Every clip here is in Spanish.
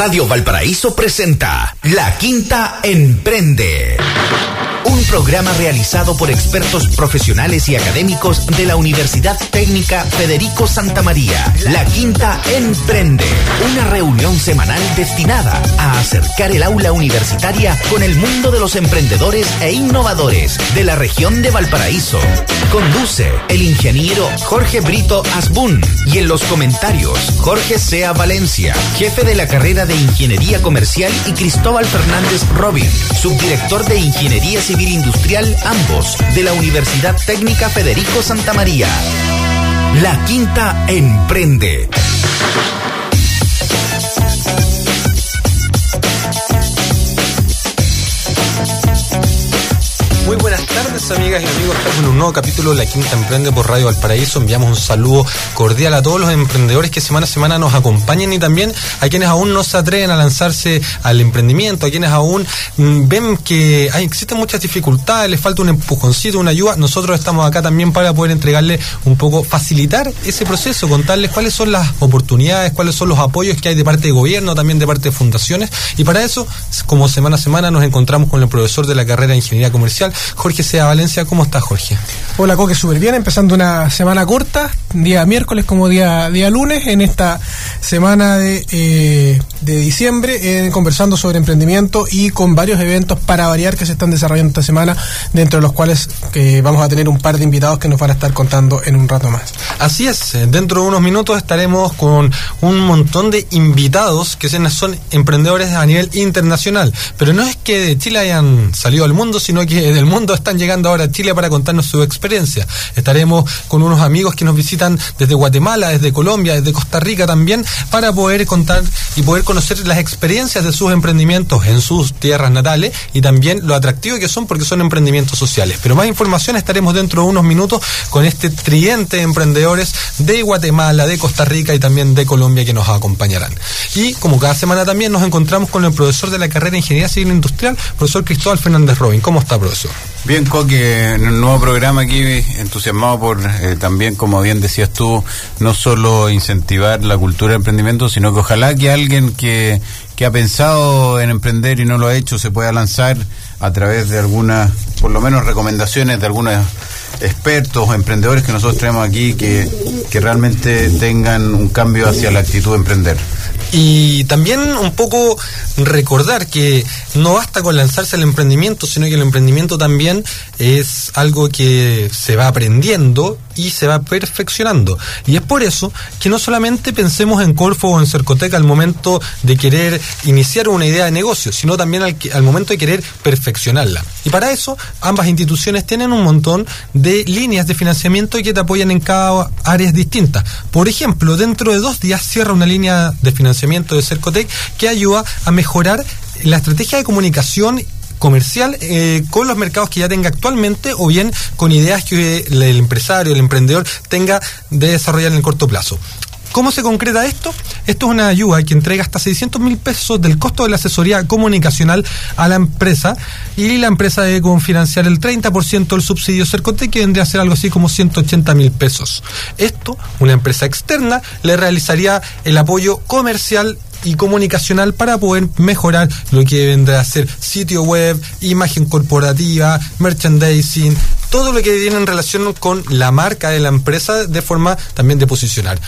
Radio Valparaíso presenta La Quinta Emprende. Un programa realizado por expertos profesionales y académicos de la Universidad Técnica Federico Santa María. La Quinta Emprende. Una reunión semanal destinada a acercar el aula universitaria con el mundo de los emprendedores e innovadores de la región de Valparaíso. Conduce el ingeniero Jorge Brito Asbun y en los comentarios Jorge Sea Valencia, jefe de la carrera de Ingeniería Comercial y Cristóbal Fernández Robin, subdirector de Ingeniería Civil Industrial, ambos, de la Universidad Técnica Federico Santa María. La Quinta Emprende. Amigas y amigos. Estamos en un nuevo capítulo de La Quinta Emprende por Radio Valparaíso. Enviamos un saludo cordial a todos los emprendedores que semana a semana nos acompañan y también a quienes aún no se atreven a lanzarse al emprendimiento, a quienes aún mm, ven que hay, existen muchas dificultades, les falta un empujoncito, una ayuda. Nosotros estamos acá también para poder entregarle un poco, facilitar ese proceso, contarles cuáles son las oportunidades, cuáles son los apoyos que hay de parte de gobierno, también de parte de fundaciones. Y para eso, como semana a semana, nos encontramos con el profesor de la carrera de Ingeniería Comercial, Jorge Sea Valencia. ¿Cómo estás, Jorge? Hola, Coque, súper bien. Empezando una semana corta, día miércoles como día, día lunes, en esta semana de, eh, de diciembre, eh, conversando sobre emprendimiento y con varios eventos para variar que se están desarrollando esta semana, dentro de los cuales que vamos a tener un par de invitados que nos van a estar contando en un rato más. Así es, eh, dentro de unos minutos estaremos con un montón de invitados que son emprendedores a nivel internacional. Pero no es que de Chile hayan salido al mundo, sino que del mundo están llegando ahora a Chile para contarnos su experiencia. Estaremos con unos amigos que nos visitan desde Guatemala, desde Colombia, desde Costa Rica también, para poder contar y poder conocer las experiencias de sus emprendimientos en sus tierras natales y también lo atractivo que son porque son emprendimientos sociales. Pero más información estaremos dentro de unos minutos con este tridente de emprendedores de Guatemala, de Costa Rica y también de Colombia que nos acompañarán. Y como cada semana también nos encontramos con el profesor de la carrera de Ingeniería Civil Industrial, profesor Cristóbal Fernández Robin. ¿Cómo está, profesor? Bien, Coque, en el nuevo programa aquí, entusiasmado por eh, también, como bien decías tú, no solo incentivar la cultura de emprendimiento, sino que ojalá que alguien que, que ha pensado en emprender y no lo ha hecho se pueda lanzar a través de algunas, por lo menos recomendaciones de algunos expertos o emprendedores que nosotros tenemos aquí que, que realmente tengan un cambio hacia la actitud de emprender. Y también un poco recordar que no basta con lanzarse al emprendimiento, sino que el emprendimiento también es algo que se va aprendiendo y se va perfeccionando. Y es por eso que no solamente pensemos en Corfo o en Cercotec al momento de querer iniciar una idea de negocio, sino también al, momento de querer perfeccionarla. Y para eso ambas instituciones tienen un montón de líneas de financiamiento que te apoyan en cada área distinta. Por ejemplo, dentro de dos días cierra una línea de financiamiento de Cercotec que ayuda a mejorar la estrategia de comunicación comercial eh, con los mercados que ya tenga actualmente o bien con ideas que el empresario, el emprendedor tenga de desarrollar en el corto plazo. ¿Cómo se concreta esto? Esto es una ayuda que entrega hasta 600 mil pesos del costo de la asesoría comunicacional a la empresa y la empresa debe confinanciar el 30% del subsidio Cercotec que vendría a ser algo así como 180 mil pesos. Esto, una empresa externa, le realizaría el apoyo comercial y comunicacional para poder mejorar lo que vendrá a ser sitio web, imagen corporativa, merchandising, todo lo que viene en relación con la marca de la empresa de forma también de posicionar.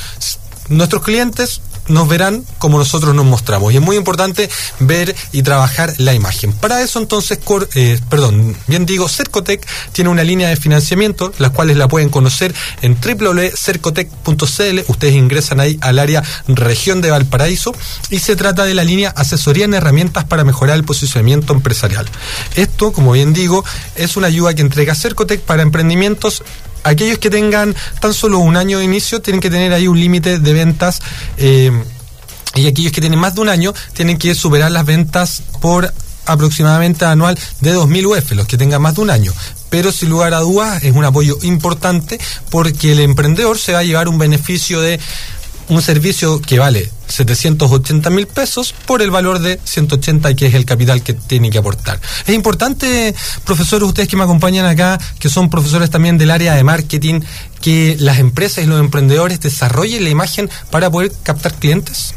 Nuestros clientes nos verán como nosotros nos mostramos. Y es muy importante ver y trabajar la imagen. Para eso entonces, eh, perdón, bien digo, Cercotec tiene una línea de financiamiento, las cuales la pueden conocer en www.cercotec.cl. Ustedes ingresan ahí al área región de Valparaíso y se trata de la línea asesoría en herramientas para mejorar el posicionamiento empresarial. Esto, como bien digo, es una ayuda que entrega Cercotec para emprendimientos aquellos que tengan tan solo un año de inicio tienen que tener ahí un límite de ventas. Eh, y aquellos que tienen más de un año tienen que superar las ventas por aproximadamente anual de 2.000 UF, los que tengan más de un año. Pero sin lugar a dudas es un apoyo importante porque el emprendedor se va a llevar un beneficio de un servicio que vale 780 mil pesos por el valor de 180 que es el capital que tiene que aportar. Es importante, profesores, ustedes que me acompañan acá, que son profesores también del área de marketing, que las empresas y los emprendedores desarrollen la imagen para poder captar clientes.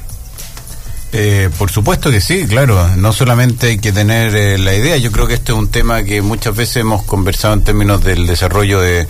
Eh, por supuesto que sí, claro. No solamente hay que tener eh, la idea, yo creo que este es un tema que muchas veces hemos conversado en términos del desarrollo de,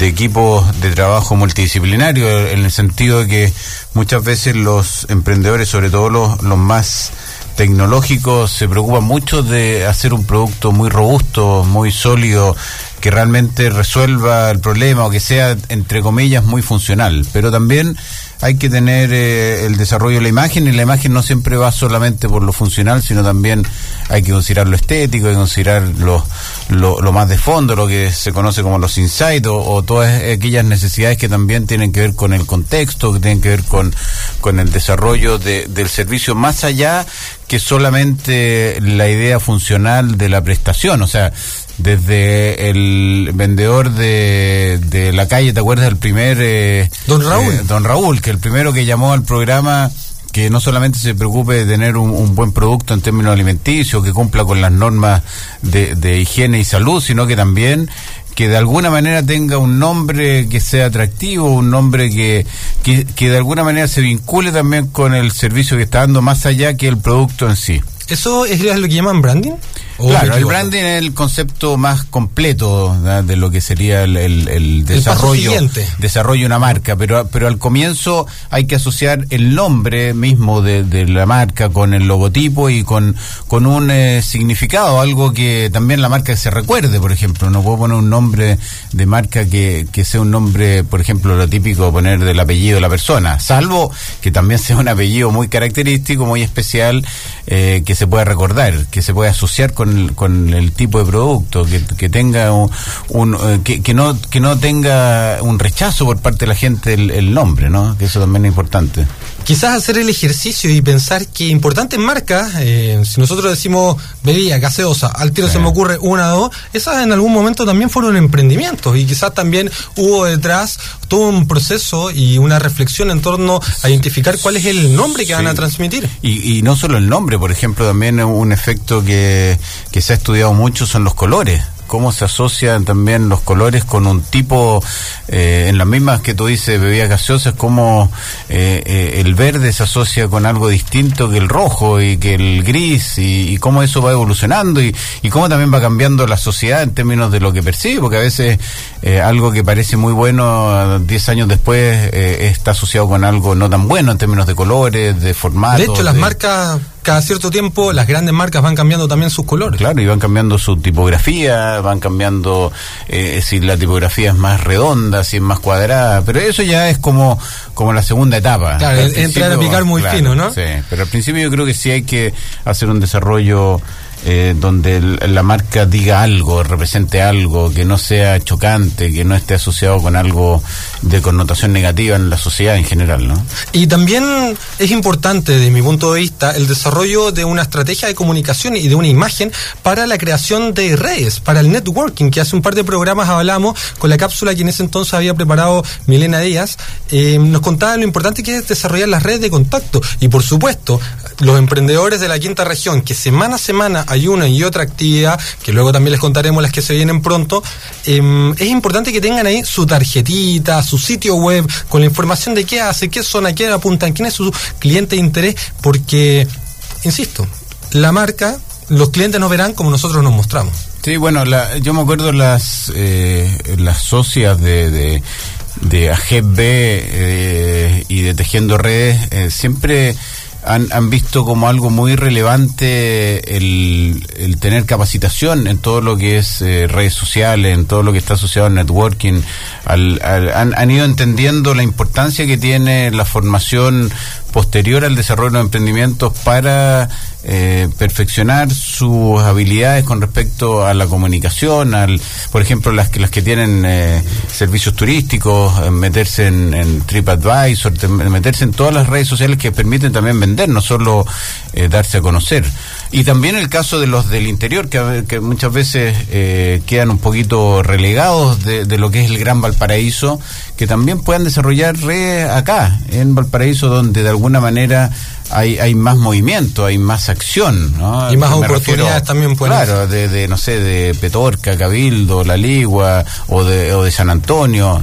equipos de trabajo multidisciplinario, en el sentido de que muchas veces los emprendedores, sobre todo los, los más tecnológicos, se preocupan mucho de hacer un producto muy robusto, muy sólido, que realmente resuelva el problema o que sea, entre comillas, muy funcional. Pero también hay que tener eh, el desarrollo de la imagen y la imagen no siempre va solamente por lo funcional, sino también hay que considerar lo estético, hay que considerar lo, lo, más de fondo, lo que se conoce como los insights o, todas aquellas necesidades que también tienen que ver con el contexto, que tienen que ver con, con el desarrollo del servicio, más allá que solamente la idea funcional de la prestación. O sea, desde el vendedor de, de la calle, ¿te acuerdas del primer... Eh, don Raúl. Eh, don Raúl, que el primero que llamó al programa que no solamente se preocupe de tener un, buen producto en términos alimenticios, que cumpla con las normas de, de higiene y salud, sino que también que de alguna manera tenga un nombre que sea atractivo, un nombre que, que, que de alguna manera se vincule también con el servicio que está dando más allá que el producto en sí. ¿Eso es lo que llaman branding? Claro, el branding es el concepto más completo de lo que sería el, el, desarrollo desarrollo de una marca, pero pero al comienzo hay que asociar el nombre mismo de, la marca con el logotipo y con con un eh, significado, algo que también la marca se recuerde, por ejemplo, no puedo poner un nombre de marca que, que sea un nombre, por ejemplo, lo típico poner del apellido de la persona, salvo que también sea un apellido muy característico, muy especial, eh, que se pueda recordar, que se pueda asociar con con, el tipo de producto, que, tenga un, eh, que, no que no tenga un rechazo por parte de la gente el, nombre, ¿no? Que eso también es importante. Quizás hacer el ejercicio y pensar que importantes marcas, eh, si nosotros decimos bebida, gaseosa, al tiro se me ocurre una o dos, esas en algún momento también fueron emprendimientos y quizás también hubo detrás todo un proceso y una reflexión en torno a identificar cuál es el nombre que van a transmitir. Y, y no solo el nombre, por ejemplo, también un efecto que, que se ha estudiado mucho son los colores cómo se asocian también los colores con un tipo, eh, en las mismas que tú dices, bebidas gaseosas, cómo eh, eh, el verde se asocia con algo distinto que el rojo y que el gris, y, cómo eso va evolucionando y, y, cómo también va cambiando la sociedad en términos de lo que percibe, porque a veces algo que parece muy bueno 10 años después está asociado con algo no tan bueno en términos de colores, de formato. De hecho, las marcas cada cierto tiempo las grandes marcas van cambiando también sus colores. Claro, y van cambiando su tipografía, van cambiando eh, si la tipografía es más redonda, si es más cuadrada, pero eso ya es como, como la segunda etapa. Claro, entrar a picar muy fino, ¿no? Sí, pero al principio yo creo que sí hay que hacer un desarrollo eh, donde la marca diga algo, represente algo, que no sea chocante, que no esté asociado con algo de connotación negativa en la sociedad en general, ¿no? Y también es importante, desde mi punto de vista, el desarrollo de una estrategia de comunicación y de una imagen para la creación de redes, para el networking, que hace un par de programas hablamos con la cápsula que en ese entonces había preparado Milena Díaz, eh, nos contaba lo importante que es desarrollar las redes de contacto y por supuesto los emprendedores de la quinta región que semana a semana hay una y otra actividad, que luego también les contaremos las que se vienen pronto, em, es importante que tengan ahí su tarjetita, su sitio web, con la información de qué hace, qué zona, qué apuntan, quién es su cliente de interés, porque, insisto, la marca, los clientes nos verán como nosotros nos mostramos. Sí, bueno, yo me acuerdo las, eh, las socias de, de, de AGB eh, y de Tejiendo Redes, eh, siempre han, han visto como algo muy relevante el, el tener capacitación en todo lo que es eh, redes sociales, en todo lo que está asociado al networking. Al, han, han ido entendiendo la importancia que tiene la formación posterior al desarrollo de emprendimientos para eh, perfeccionar sus habilidades con respecto a la comunicación, al, por ejemplo, las que las que tienen eh, servicios turísticos, eh, meterse en, TripAdvisor, meterse en todas las redes sociales que permiten también vender, no solo darse a conocer. Y también el caso de los del interior, que, que muchas veces quedan un poquito relegados de, de lo que es el Gran Valparaíso, que también puedan desarrollar redes acá, en Valparaíso, donde de alguna manera hay, hay más movimiento, hay más acción, ¿no? Y más oportunidades también pueden Claro, de, de, no sé, de Petorca, Cabildo, La Ligua o de, o de San Antonio,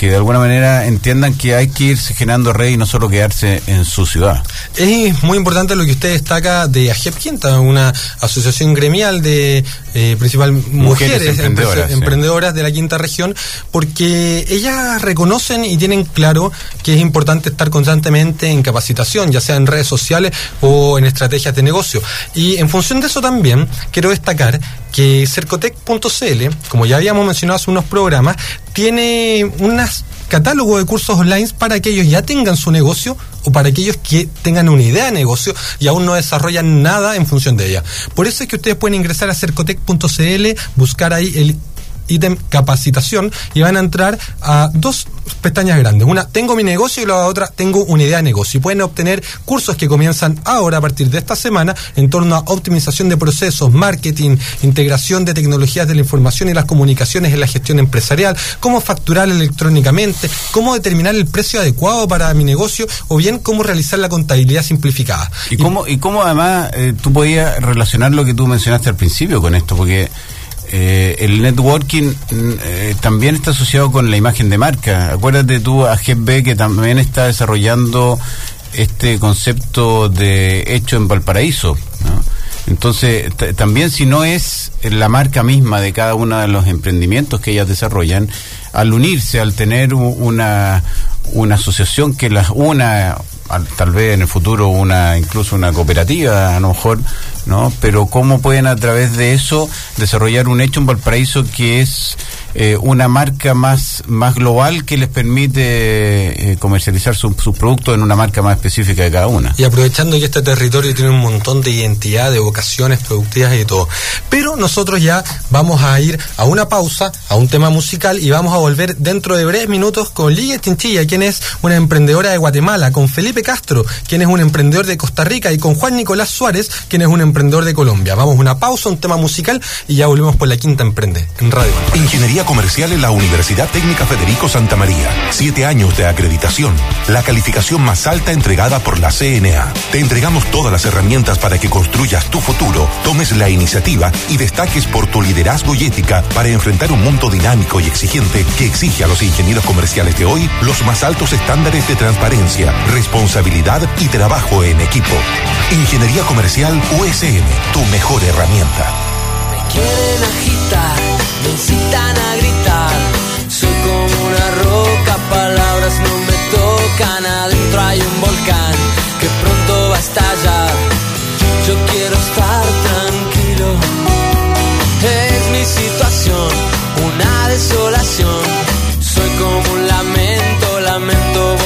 que de alguna manera entiendan que hay que irse generando red y no solo quedarse en su ciudad. Es muy importante lo que usted destaca de AGEP Quinta, una asociación gremial de eh, principal mujeres, emprendedoras, de la quinta región, porque ellas reconocen y tienen claro que es importante estar constantemente en capacitación, ya sea en redes sociales o en estrategias de negocio. Y en función de eso también quiero destacar que cercotec.cl, como ya habíamos mencionado hace unos programas, tiene un catálogo de cursos online para aquellos ya tengan su negocio o para aquellos que tengan una idea de negocio y aún no desarrollan nada en función de ella. Por eso es que ustedes pueden ingresar a cercotec.cl, buscar ahí el ítem capacitación y van a entrar a dos pestañas grandes. Una, tengo mi negocio y la otra, tengo una idea de negocio. Y pueden obtener cursos que comienzan ahora a partir de esta semana en torno a optimización de procesos, marketing, integración de tecnologías de la información y las comunicaciones en la gestión empresarial, cómo facturar electrónicamente, cómo determinar el precio adecuado para mi negocio o bien cómo realizar la contabilidad simplificada. Y, cómo, y cómo además eh, tú podías relacionar lo que tú mencionaste al principio con esto, porque eh, el networking eh, también está asociado con la imagen de marca. Acuérdate tú a GB que también está desarrollando este concepto de hecho en Valparaíso. Entonces, también si no es la marca misma de cada uno de los emprendimientos que ellas desarrollan, al unirse, al tener una, una asociación que las una tal vez en el futuro una incluso una cooperativa a lo mejor no pero cómo pueden a través de eso desarrollar un hecho en Valparaíso que es eh, una marca más, más global que les permite eh, comercializar sus su productos en una marca más específica de cada una. Y aprovechando que este territorio tiene un montón de identidad, de vocaciones productivas y todo. Pero nosotros ya vamos a ir a una pausa, a un tema musical y vamos a volver dentro de breves minutos con Ligia Chinchilla, quien es una emprendedora de Guatemala, con Felipe Castro, quien es un emprendedor de Costa Rica y con Juan Nicolás Suárez, quien es un emprendedor de Colombia. Vamos a una pausa, un tema musical y ya volvemos por la quinta emprende en radio. Ingeniería Comercial en la Universidad Técnica Federico Santa María. Siete años de acreditación. La calificación más alta entregada por la CNA. Te entregamos todas las herramientas para que construyas tu futuro, tomes la iniciativa y destaques por tu liderazgo y ética para enfrentar un mundo dinámico y exigente que exige a los ingenieros comerciales de hoy los más altos estándares de transparencia, responsabilidad y trabajo en equipo. Ingeniería Comercial USN, tu mejor herramienta. Quieren agitar me incitan a gritar. Soy como una roca, palabras no me tocan. Adentro hay un volcán que pronto va a estallar. Yo quiero estar tranquilo. Es mi situación, una desolación. Soy como un lamento, lamento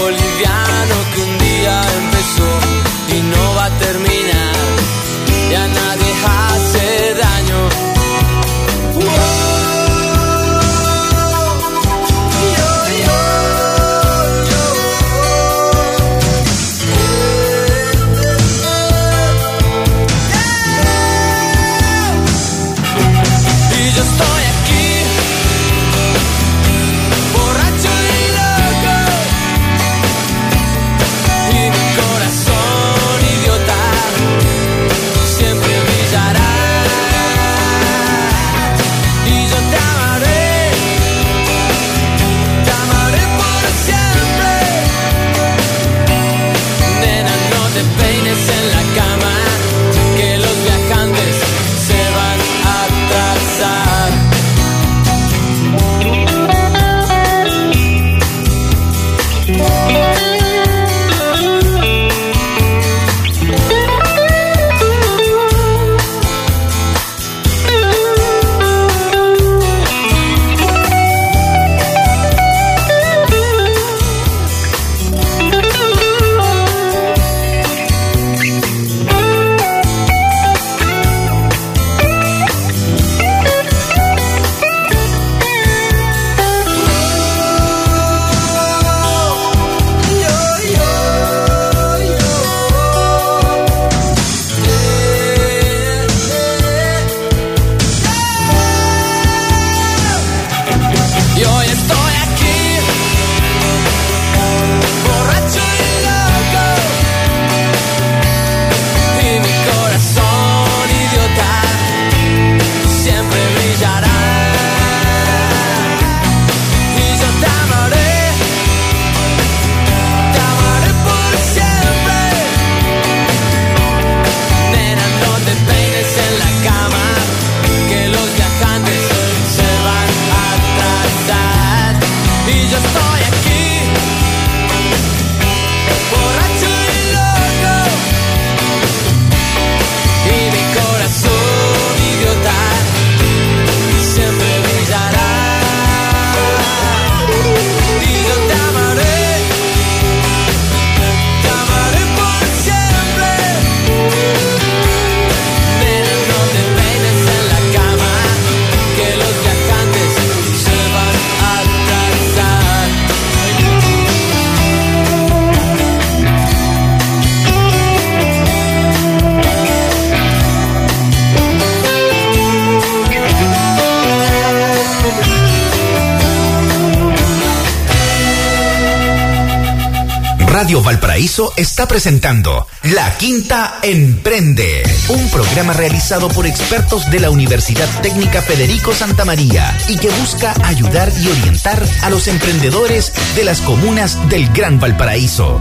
Radio Valparaíso está presentando La Quinta Emprende, un programa realizado por expertos de la Universidad Técnica Federico Santa María y que busca ayudar y orientar a los emprendedores de las comunas del Gran Valparaíso.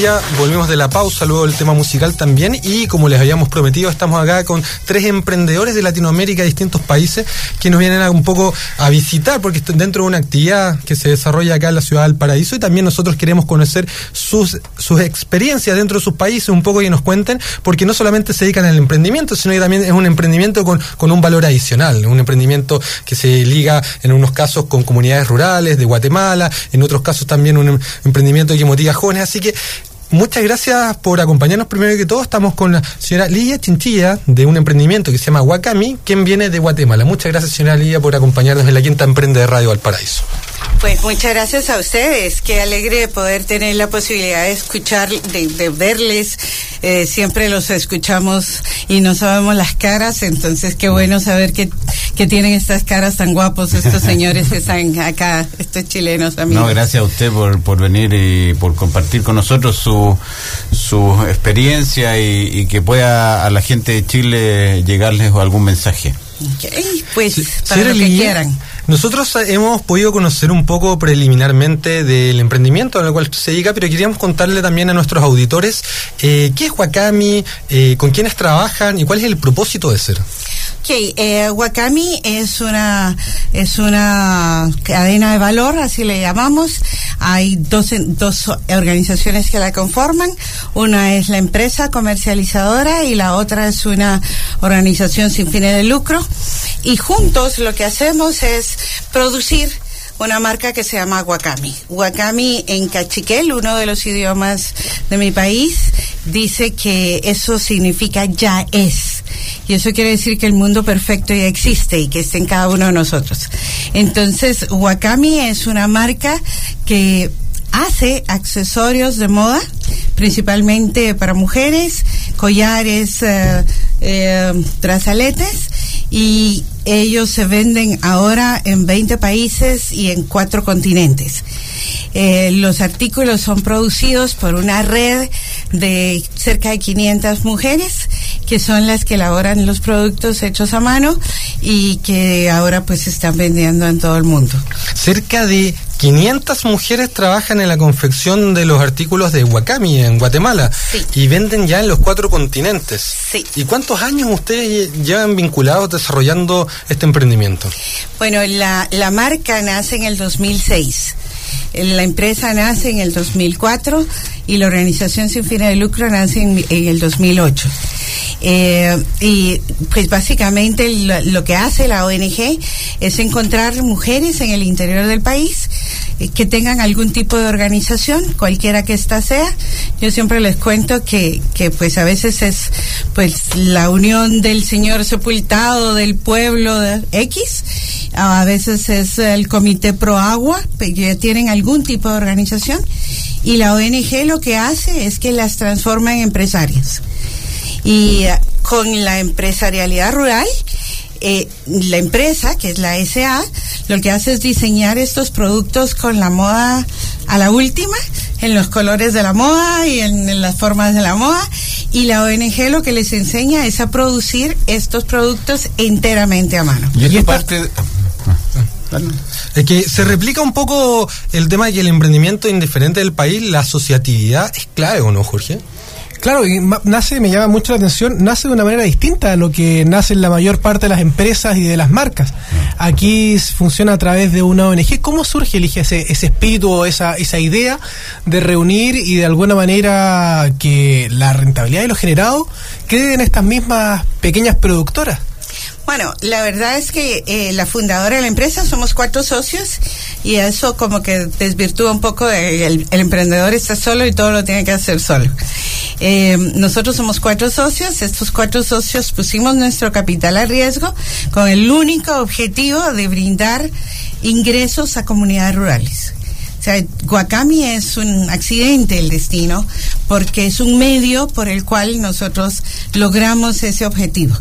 Ya volvemos de la pausa, luego el tema musical también. Y como les habíamos prometido, estamos acá con tres emprendedores de Latinoamérica, de distintos países, que nos vienen un poco a visitar porque están dentro de una actividad que se desarrolla acá en la ciudad del Paraíso. Y también nosotros queremos conocer sus, sus experiencias dentro de sus países, un poco que nos cuenten, porque no solamente se dedican al emprendimiento, sino que también es un emprendimiento con, con un valor adicional, un emprendimiento que se liga en unos casos con comunidades rurales de Guatemala, en otros casos también un em, emprendimiento que motiva a jóvenes, así que muchas gracias por acompañarnos. Primero que todo, estamos con la señora Lidia Chinchilla de un emprendimiento que se llama Wakami, quien viene de Guatemala. Muchas gracias, señora Lidia, por acompañarnos en la quinta emprende de Radio Valparaíso. Pues muchas gracias a ustedes. Qué alegre poder tener la posibilidad de escuchar, de, verles. Eh, siempre los escuchamos y no sabemos las caras, entonces qué bueno saber que, que tienen estas caras tan guapos estos señores que están acá, estos chilenos amigos. No, gracias a usted por, por venir y por compartir con nosotros su, su experiencia y, y que pueda a la gente de Chile llegarles algún mensaje. Okay, pues para lo que quieran. Nosotros hemos podido conocer un poco preliminarmente del emprendimiento al cual se dedica, pero queríamos contarle también a nuestros auditores eh, qué es Wakami, eh, con quiénes trabajan y cuál es el propósito de ser. Ok, eh, Wakami es una, es una cadena de valor, así le llamamos. Hay dos, dos organizaciones que la conforman. Una es la empresa comercializadora y la otra es una organización sin fines de lucro. Y juntos lo que hacemos es producir una marca que se llama Wakami. Wakami en cachiquel, uno de los idiomas de mi país, dice que eso significa ya es. Y eso quiere decir que el mundo perfecto ya existe y que está en cada uno de nosotros. Entonces, Wakami es una marca que hace accesorios de moda, principalmente para mujeres, collares, eh, eh, trazaletes y ellos se venden ahora en 20 países y en cuatro continentes. Eh, los artículos son producidos por una red de cerca de 500 mujeres que son las que elaboran los productos hechos a mano y que ahora pues se están vendiendo en todo el mundo. Cerca de 500 mujeres trabajan en la confección de los artículos de Wakami en Guatemala y venden ya en los cuatro continentes. Sí. ¿Y cuántos años ustedes llevan vinculados desarrollando este emprendimiento? Bueno, la, la marca nace en el 2006. La empresa nace en el 2004 y la organización sin fines de lucro nace en, el 2008. Eh, y pues básicamente lo, que hace la ONG es encontrar mujeres en el interior del país eh, que tengan algún tipo de organización, cualquiera que ésta sea. Yo siempre les cuento que, que pues a veces es pues la unión del señor sepultado del pueblo de X, a veces es el comité pro agua, que ya tienen algún tipo de organización y la ONG lo que hace es que las transforma en empresarias. Y con la empresarialidad rural, eh, la empresa, que es la SA, lo que hace es diseñar estos productos con la moda a la última, en los colores de la moda y en, las formas de la moda. Y la ONG lo que les enseña es a producir estos productos enteramente a mano. Y esta parte... Es que se replica un poco el tema de que el emprendimiento indiferente del país, la asociatividad es clave, ¿o no, Jorge? Claro, y nace, me llama mucho la atención, nace de una manera distinta a lo que nace en la mayor parte de las empresas y de las marcas. Aquí funciona a través de una ONG. ¿Cómo surge, elige ese, ese espíritu o esa, esa idea de reunir y de alguna manera que la rentabilidad de lo generado quede en estas mismas pequeñas productoras? Bueno, la verdad es que eh, la fundadora de la empresa somos cuatro socios y eso como que desvirtúa un poco de, el, el emprendedor está solo y todo lo tiene que hacer solo. Eh, nosotros somos cuatro socios, estos cuatro socios pusimos nuestro capital a riesgo con el único objetivo de brindar ingresos a comunidades rurales. O sea, Guacami es un accidente del destino porque es un medio por el cual nosotros logramos ese objetivo.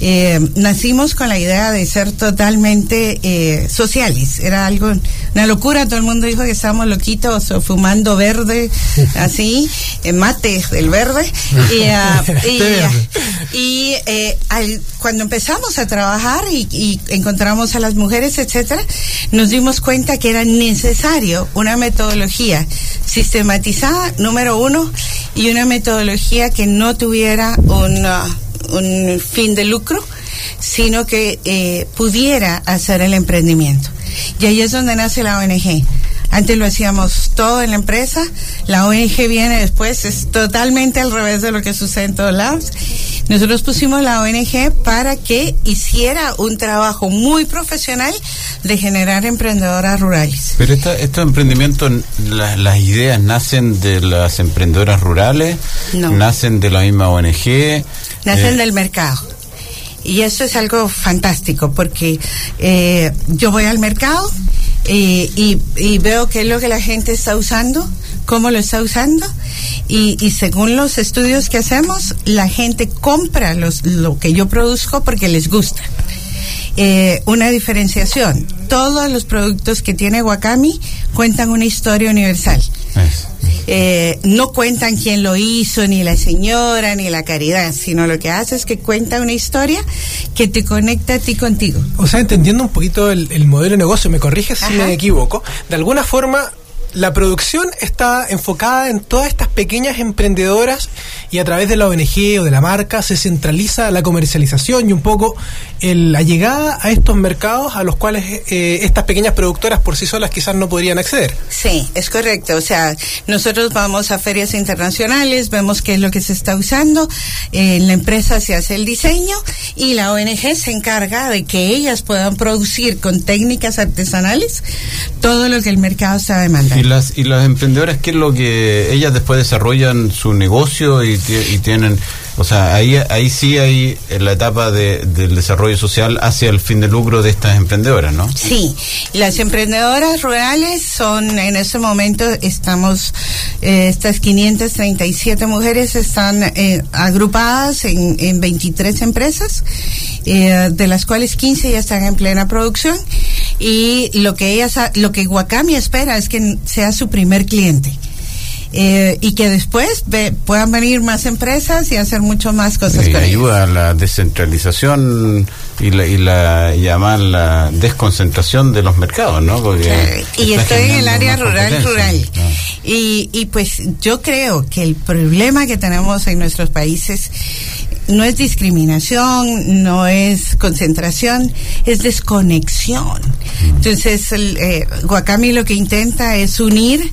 Eh, nacimos con la idea de ser totalmente eh, sociales. Era algo, una locura. Todo el mundo dijo que estábamos loquitos o fumando verde, así, eh, mate del verde. Y, y, ah, y, eh, al- cuando empezamos a trabajar y, y encontramos a las mujeres, etcétera, nos dimos cuenta que era necesario una metodología sistematizada, número uno, y una metodología que no tuviera un, fin de lucro, sino que eh, pudiera hacer el emprendimiento. Y ahí es donde nace la ONG. Antes lo hacíamos todo en la empresa, la ONG viene después, es totalmente al revés de lo que sucede en todos lados. Nosotros pusimos la ONG para que hiciera un trabajo muy profesional de generar emprendedoras rurales. Pero esta, estos emprendimientos, la- las ideas nacen de las emprendedoras rurales, No. nacen de la misma ONG. nacen eh, del mercado. Y eso es algo fantástico porque eh, yo voy al mercado eh, y, y veo qué es lo que la gente está usando, cómo lo está usando y, y según los estudios que hacemos, la gente compra los, lo que yo produzco porque les gusta. Eh, una diferenciación. Todos los productos que tiene Wakami cuentan una historia universal. Eh, no cuentan quién lo hizo, ni la señora, ni la caridad, sino lo que hace es que cuenta una historia que te conecta a ti contigo. O sea, entendiendo un poquito el, el modelo de negocio, me corriges si me equivoco, de alguna forma la producción está enfocada en todas estas pequeñas emprendedoras y a través de la ONG o de la marca se centraliza la comercialización y un poco la llegada a estos mercados a los cuales eh, estas pequeñas productoras por sí solas quizás no podrían acceder. Sí, es correcto. O sea, nosotros vamos a ferias internacionales, vemos qué es lo que se está usando, eh, en la empresa se hace el diseño y la ONG se encarga de que ellas puedan producir con técnicas artesanales todo lo que el mercado está demandando. Y las, y las emprendedoras, ¿qué es lo que ellas después desarrollan su negocio y, y tienen, o sea, ahí, ahí sí hay en la etapa de, del desarrollo social hacia el fin de lucro de estas emprendedoras, ¿no? Sí, las emprendedoras rurales son, en este momento estamos, eh, estas 537 mujeres están eh, agrupadas en, en 23 empresas, eh, de las cuales 15 ya están en plena producción y lo que ellas, lo que Wakami espera es que sea su primer cliente. Eh, y que después ve- puedan venir más empresas y hacer mucho más cosas Y con ellas. ayuda a la descentralización y la, y la llamar la desconcentración de los mercados, ¿no? Porque Claro, Y estoy en el área rural, rural. Y, y pues yo creo que el problema que tenemos en nuestros países no es discriminación, no es concentración, es desconexión. Entonces, el, eh, Guacami lo que intenta es unir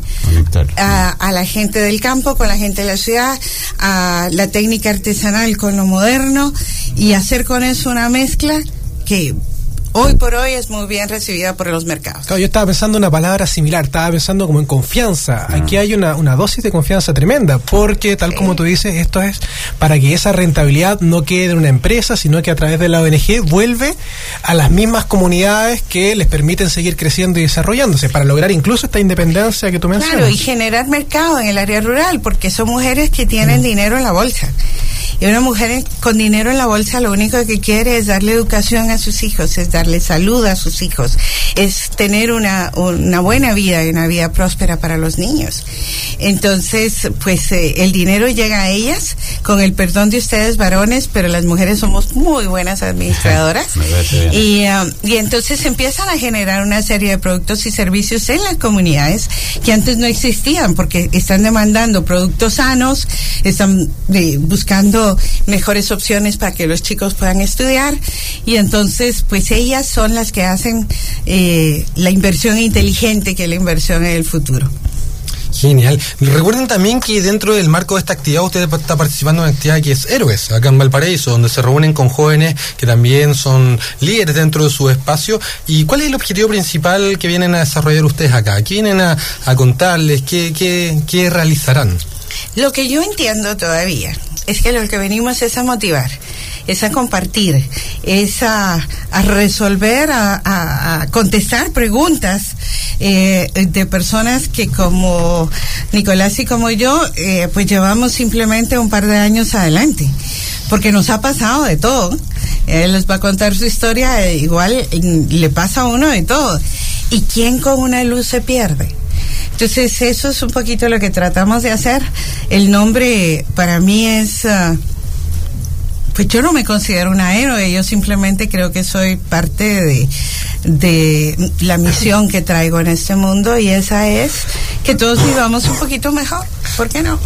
a, a la gente del campo con la gente de la ciudad, a la técnica artesanal con lo moderno y hacer con eso una mezcla que hoy por hoy es muy bien recibida por los mercados. Claro, yo estaba pensando una palabra similar, estaba pensando como en confianza. Aquí hay una, una dosis de confianza tremenda, porque tal como tú dices, esto es para que esa rentabilidad no quede en una empresa, sino que a través de la ONG vuelve a las mismas comunidades que les permiten seguir creciendo y desarrollándose, para lograr incluso esta independencia que tú mencionas. Claro, y generar mercado en el área rural, porque son mujeres que tienen dinero en la bolsa. Y una mujer con dinero en la bolsa lo único que quiere es darle educación a sus hijos, es darle salud a sus hijos, es tener una, una buena vida y una vida próspera para los niños. Entonces, pues eh, el dinero llega a ellas, con el perdón de ustedes varones, pero las mujeres somos muy buenas administradoras. Y, um, y entonces empiezan a generar una serie de productos y servicios en las comunidades que antes no existían porque están demandando productos sanos, están eh, buscando mejores opciones para que los chicos puedan estudiar y entonces pues ellas son las que hacen eh, la inversión inteligente que es la inversión en el futuro. Genial. Recuerden también que dentro del marco de esta actividad usted está participando en una actividad que es Héroes, acá en Valparaíso, donde se reúnen con jóvenes que también son líderes dentro de su espacio. ¿Y cuál es el objetivo principal que vienen a desarrollar ustedes acá? ¿Qué vienen a, contarles? ¿Qué, qué, qué realizarán? Lo que yo entiendo todavía es que lo que venimos es a motivar es a compartir, es a, resolver, a, contestar preguntas eh, de personas que como Nicolás y como yo, eh, pues llevamos simplemente un par de años adelante, porque nos ha pasado de todo. Él les va a contar su historia, eh, igual le pasa a uno de todo. ¿Y quién con una luz se pierde? Entonces eso es un poquito lo que tratamos de hacer. El nombre para mí es... Ah, pues yo no me considero una héroe, yo simplemente creo que soy parte de, de la misión que traigo en este mundo y esa es que todos vivamos un poquito mejor. ¿Por qué no?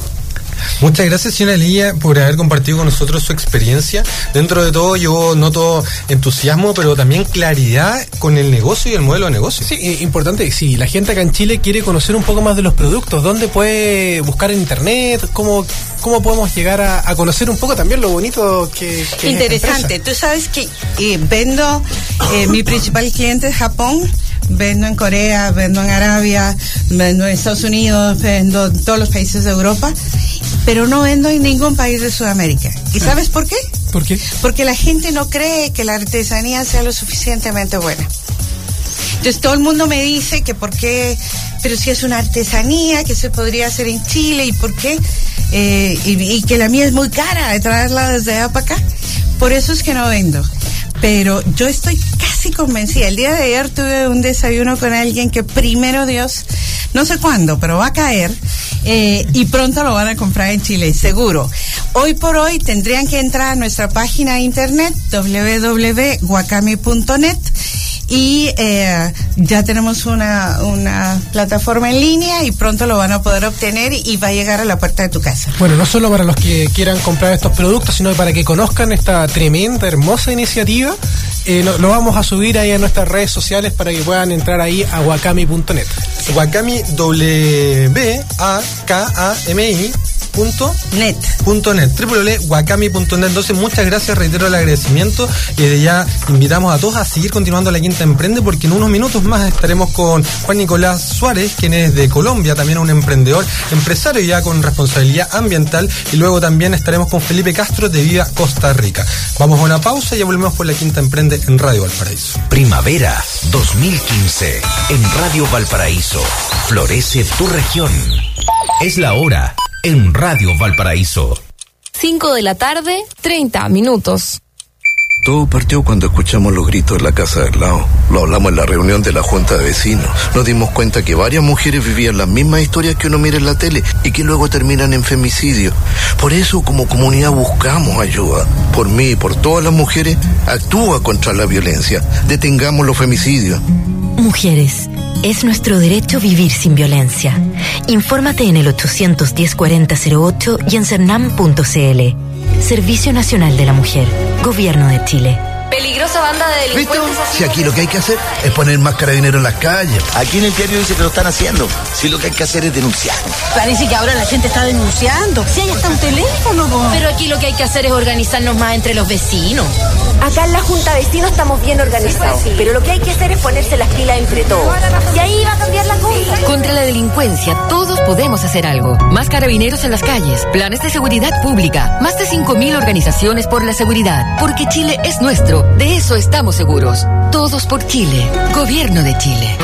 Muchas gracias, señora Lía, por haber compartido con nosotros su experiencia. Dentro de todo, yo noto entusiasmo, pero también claridad con el negocio y el modelo de negocio. Sí, eh, importante. Si la gente acá en Chile quiere conocer un poco más de los productos, ¿dónde puede buscar en internet? ¿Cómo, cómo podemos llegar a, conocer un poco también lo bonito que, que Interesante. Tú sabes que eh, vendo, eh, mi principal cliente es Japón vendo en Corea, vendo en Arabia, vendo en Estados Unidos, vendo en todos los países de Europa, pero no vendo en ningún país de Sudamérica. ¿Y ah. sabes por qué? ¿Por qué? Porque la gente no cree que la artesanía sea lo suficientemente buena. Entonces todo el mundo me dice que por qué, pero si es una artesanía que se podría hacer en Chile y por qué, eh, y, y, que la mía es muy cara de traerla desde allá para acá. Por eso es que no vendo pero yo estoy casi convencida. El día de ayer tuve un desayuno con alguien que primero Dios, no sé cuándo, pero va a caer eh, y pronto lo van a comprar en Chile, seguro. Hoy por hoy tendrían que entrar a nuestra página de internet www.guacami.net y eh, ya tenemos una, una plataforma en línea y pronto lo van a poder obtener y va a llegar a la puerta de tu casa. Bueno, no solo para los que quieran comprar estos productos, sino para que conozcan esta tremenda, hermosa iniciativa. Eh, lo, vamos a subir ahí a nuestras redes sociales para que puedan entrar ahí a wakami.net. Wakami W A K A M I punto net. punto net www.wakami.net entonces muchas gracias reitero el agradecimiento. Y desde ya invitamos a todos a seguir continuando la quinta emprende porque en unos minutos más estaremos con Juan Nicolás Suárez quien es de Colombia también un emprendedor empresario ya con responsabilidad ambiental. Y luego también estaremos con Felipe Castro de Viva Costa Rica. Vamos a una pausa y ya volvemos por la quinta emprende en Radio Valparaíso. Primavera 2015 en Radio Valparaíso florece tu región. Es la hora en Radio Valparaíso. 5 de la tarde, 30 minutos. Todo partió cuando escuchamos los gritos en la casa del lado. Lo hablamos en la reunión de la Junta de Vecinos. Nos dimos cuenta que varias mujeres vivían las mismas historias que uno mira en la tele y que luego terminan en femicidio. Por eso como comunidad buscamos ayuda. Por mí y por todas las mujeres, actúa contra la violencia. Detengamos los femicidios. Mujeres. Es nuestro derecho vivir sin violencia. Infórmate en el 810 4008 y en cernam.cl. Servicio Nacional de la Mujer. Gobierno de Chile. Peligrosa banda de delincuentes. ¿Viste? Si aquí lo que hay que hacer es poner más carabineros en las calles. Aquí en el diario dice que lo están haciendo. Si lo que hay que hacer es denunciar. Parece que ahora la gente está denunciando. Si hay hasta un teléfono. Pero aquí lo que hay que hacer es organizarnos más entre los vecinos. Acá en la Junta de Vecinos estamos bien organizados. Pero lo que hay que hacer es ponerse las pilas entre todos. Y ahí va a cambiar la cosa. Contra la delincuencia, todos podemos hacer algo. Más carabineros en las calles, planes de seguridad pública, más de 5.000 organizaciones por la seguridad. Porque Chile es nuestro de eso estamos seguros. Todos por Chile. Gobierno de Chile.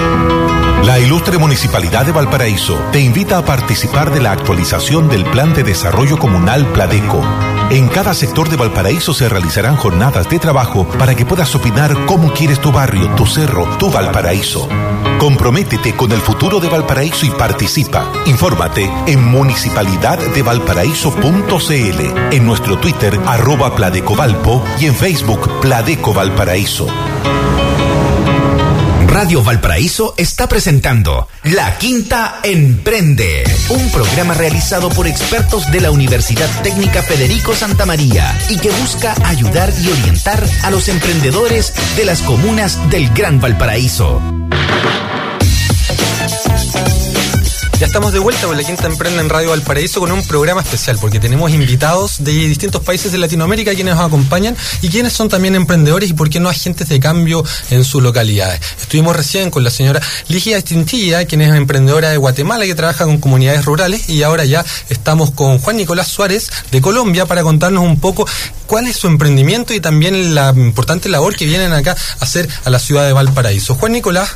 La ilustre Municipalidad de Valparaíso te invita a participar de la actualización del Plan de Desarrollo Comunal Pladeco. En cada sector de Valparaíso se realizarán jornadas de trabajo para que puedas opinar cómo quieres tu barrio, tu cerro, tu Valparaíso. Comprométete con el futuro de Valparaíso y participa. Infórmate en municipalidaddevalparaíso.cl, en nuestro Twitter arroba Pladecovalpo y en Facebook Pladeco Valparaíso. Radio Valparaíso está presentando La Quinta Emprende, un programa realizado por expertos de la Universidad Técnica Federico Santa María y que busca ayudar y orientar a los emprendedores de las comunas del Gran Valparaíso. Ya estamos de vuelta con la Quinta Emprende en Radio Valparaíso con un programa especial porque tenemos invitados de distintos países de Latinoamérica quienes nos acompañan y quienes son también emprendedores y por qué no agentes de cambio en sus localidades. Estuvimos recién con la señora Ligia Estintilla, quien es emprendedora de Guatemala que trabaja con comunidades rurales y ahora ya estamos con Juan Nicolás Suárez de Colombia para contarnos un poco cuál es su emprendimiento y también la importante labor que vienen acá a hacer a la ciudad de Valparaíso. Juan Nicolás,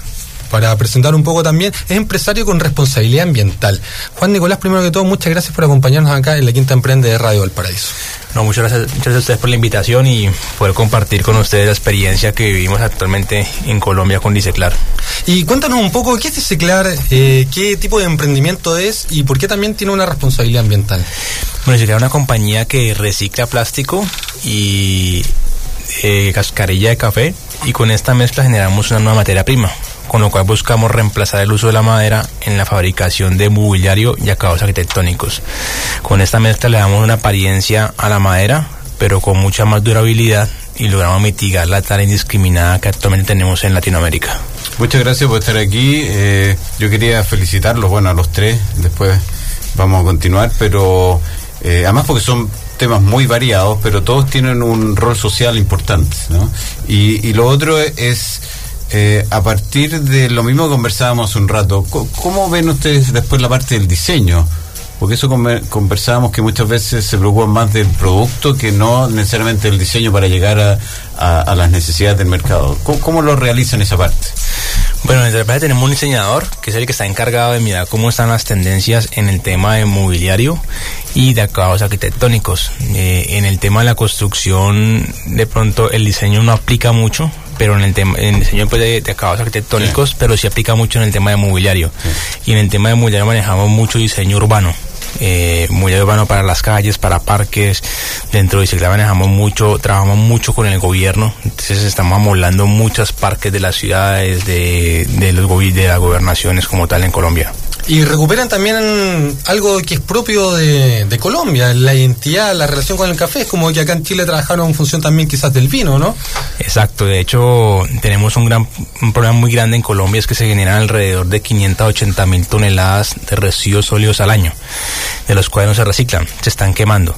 para presentar un poco también, es empresario con responsabilidad ambiental. Juan Nicolás, primero que todo, muchas gracias por acompañarnos acá en la Quinta Emprende de Radio Valparaíso. No, muchas gracias, muchas gracias a ustedes por la invitación y poder compartir con ustedes la experiencia que vivimos actualmente en Colombia con Diceclar. Y cuéntanos un poco, ¿qué es Diceclar? Eh, ¿Qué tipo de emprendimiento es? ¿Y por qué también tiene una responsabilidad ambiental? Bueno, Diceclar es una compañía que recicla plástico y eh, cascarilla de café y con esta mezcla generamos una nueva materia prima, con lo cual buscamos reemplazar el uso de la madera en la fabricación de mobiliario y acabados arquitectónicos. Con esta mezcla le damos una apariencia a la madera, pero con mucha más durabilidad y logramos mitigar la tala indiscriminada que actualmente tenemos en Latinoamérica. Muchas gracias por estar aquí. Eh, yo quería felicitarlos, bueno, a los tres, después vamos a continuar, pero eh, además porque son temas muy variados, pero todos tienen un rol social importante, y lo otro es, eh, a partir de lo mismo que conversábamos un rato, ¿cómo ven ustedes después la parte del diseño? Porque eso conver- conversábamos que muchas veces se preocupan más del producto que no necesariamente del diseño para llegar a, las necesidades del mercado. ¿Cómo, lo realizan esa parte? Bueno, en Terapia tenemos un diseñador que es el que está encargado de mirar cómo están las tendencias en el tema de mobiliario y de acabados arquitectónicos. Eh, en el tema de la construcción, de pronto el diseño no aplica mucho, pero en el tema en el diseño pues, de, de acabados arquitectónicos, pero sí aplica mucho en el tema de mobiliario. Y en el tema de mobiliario manejamos mucho diseño urbano. Eh, mobiliario urbano para las calles, para parques. Dentro de Bicicleta manejamos mucho, trabajamos mucho con el gobierno. Entonces estamos amoblando muchos parques de las ciudades, de, de, los de las gobernaciones como tal en Colombia. Y recuperan también algo que es propio de, de Colombia, la identidad, la relación con el café. Es como que acá en Chile trabajaron en función también quizás del vino, ¿no? Exacto, de hecho tenemos un gran un problema muy grande en Colombia es que se generan alrededor de 580 mil toneladas de residuos sólidos al año, de los cuales no se reciclan, se están quemando.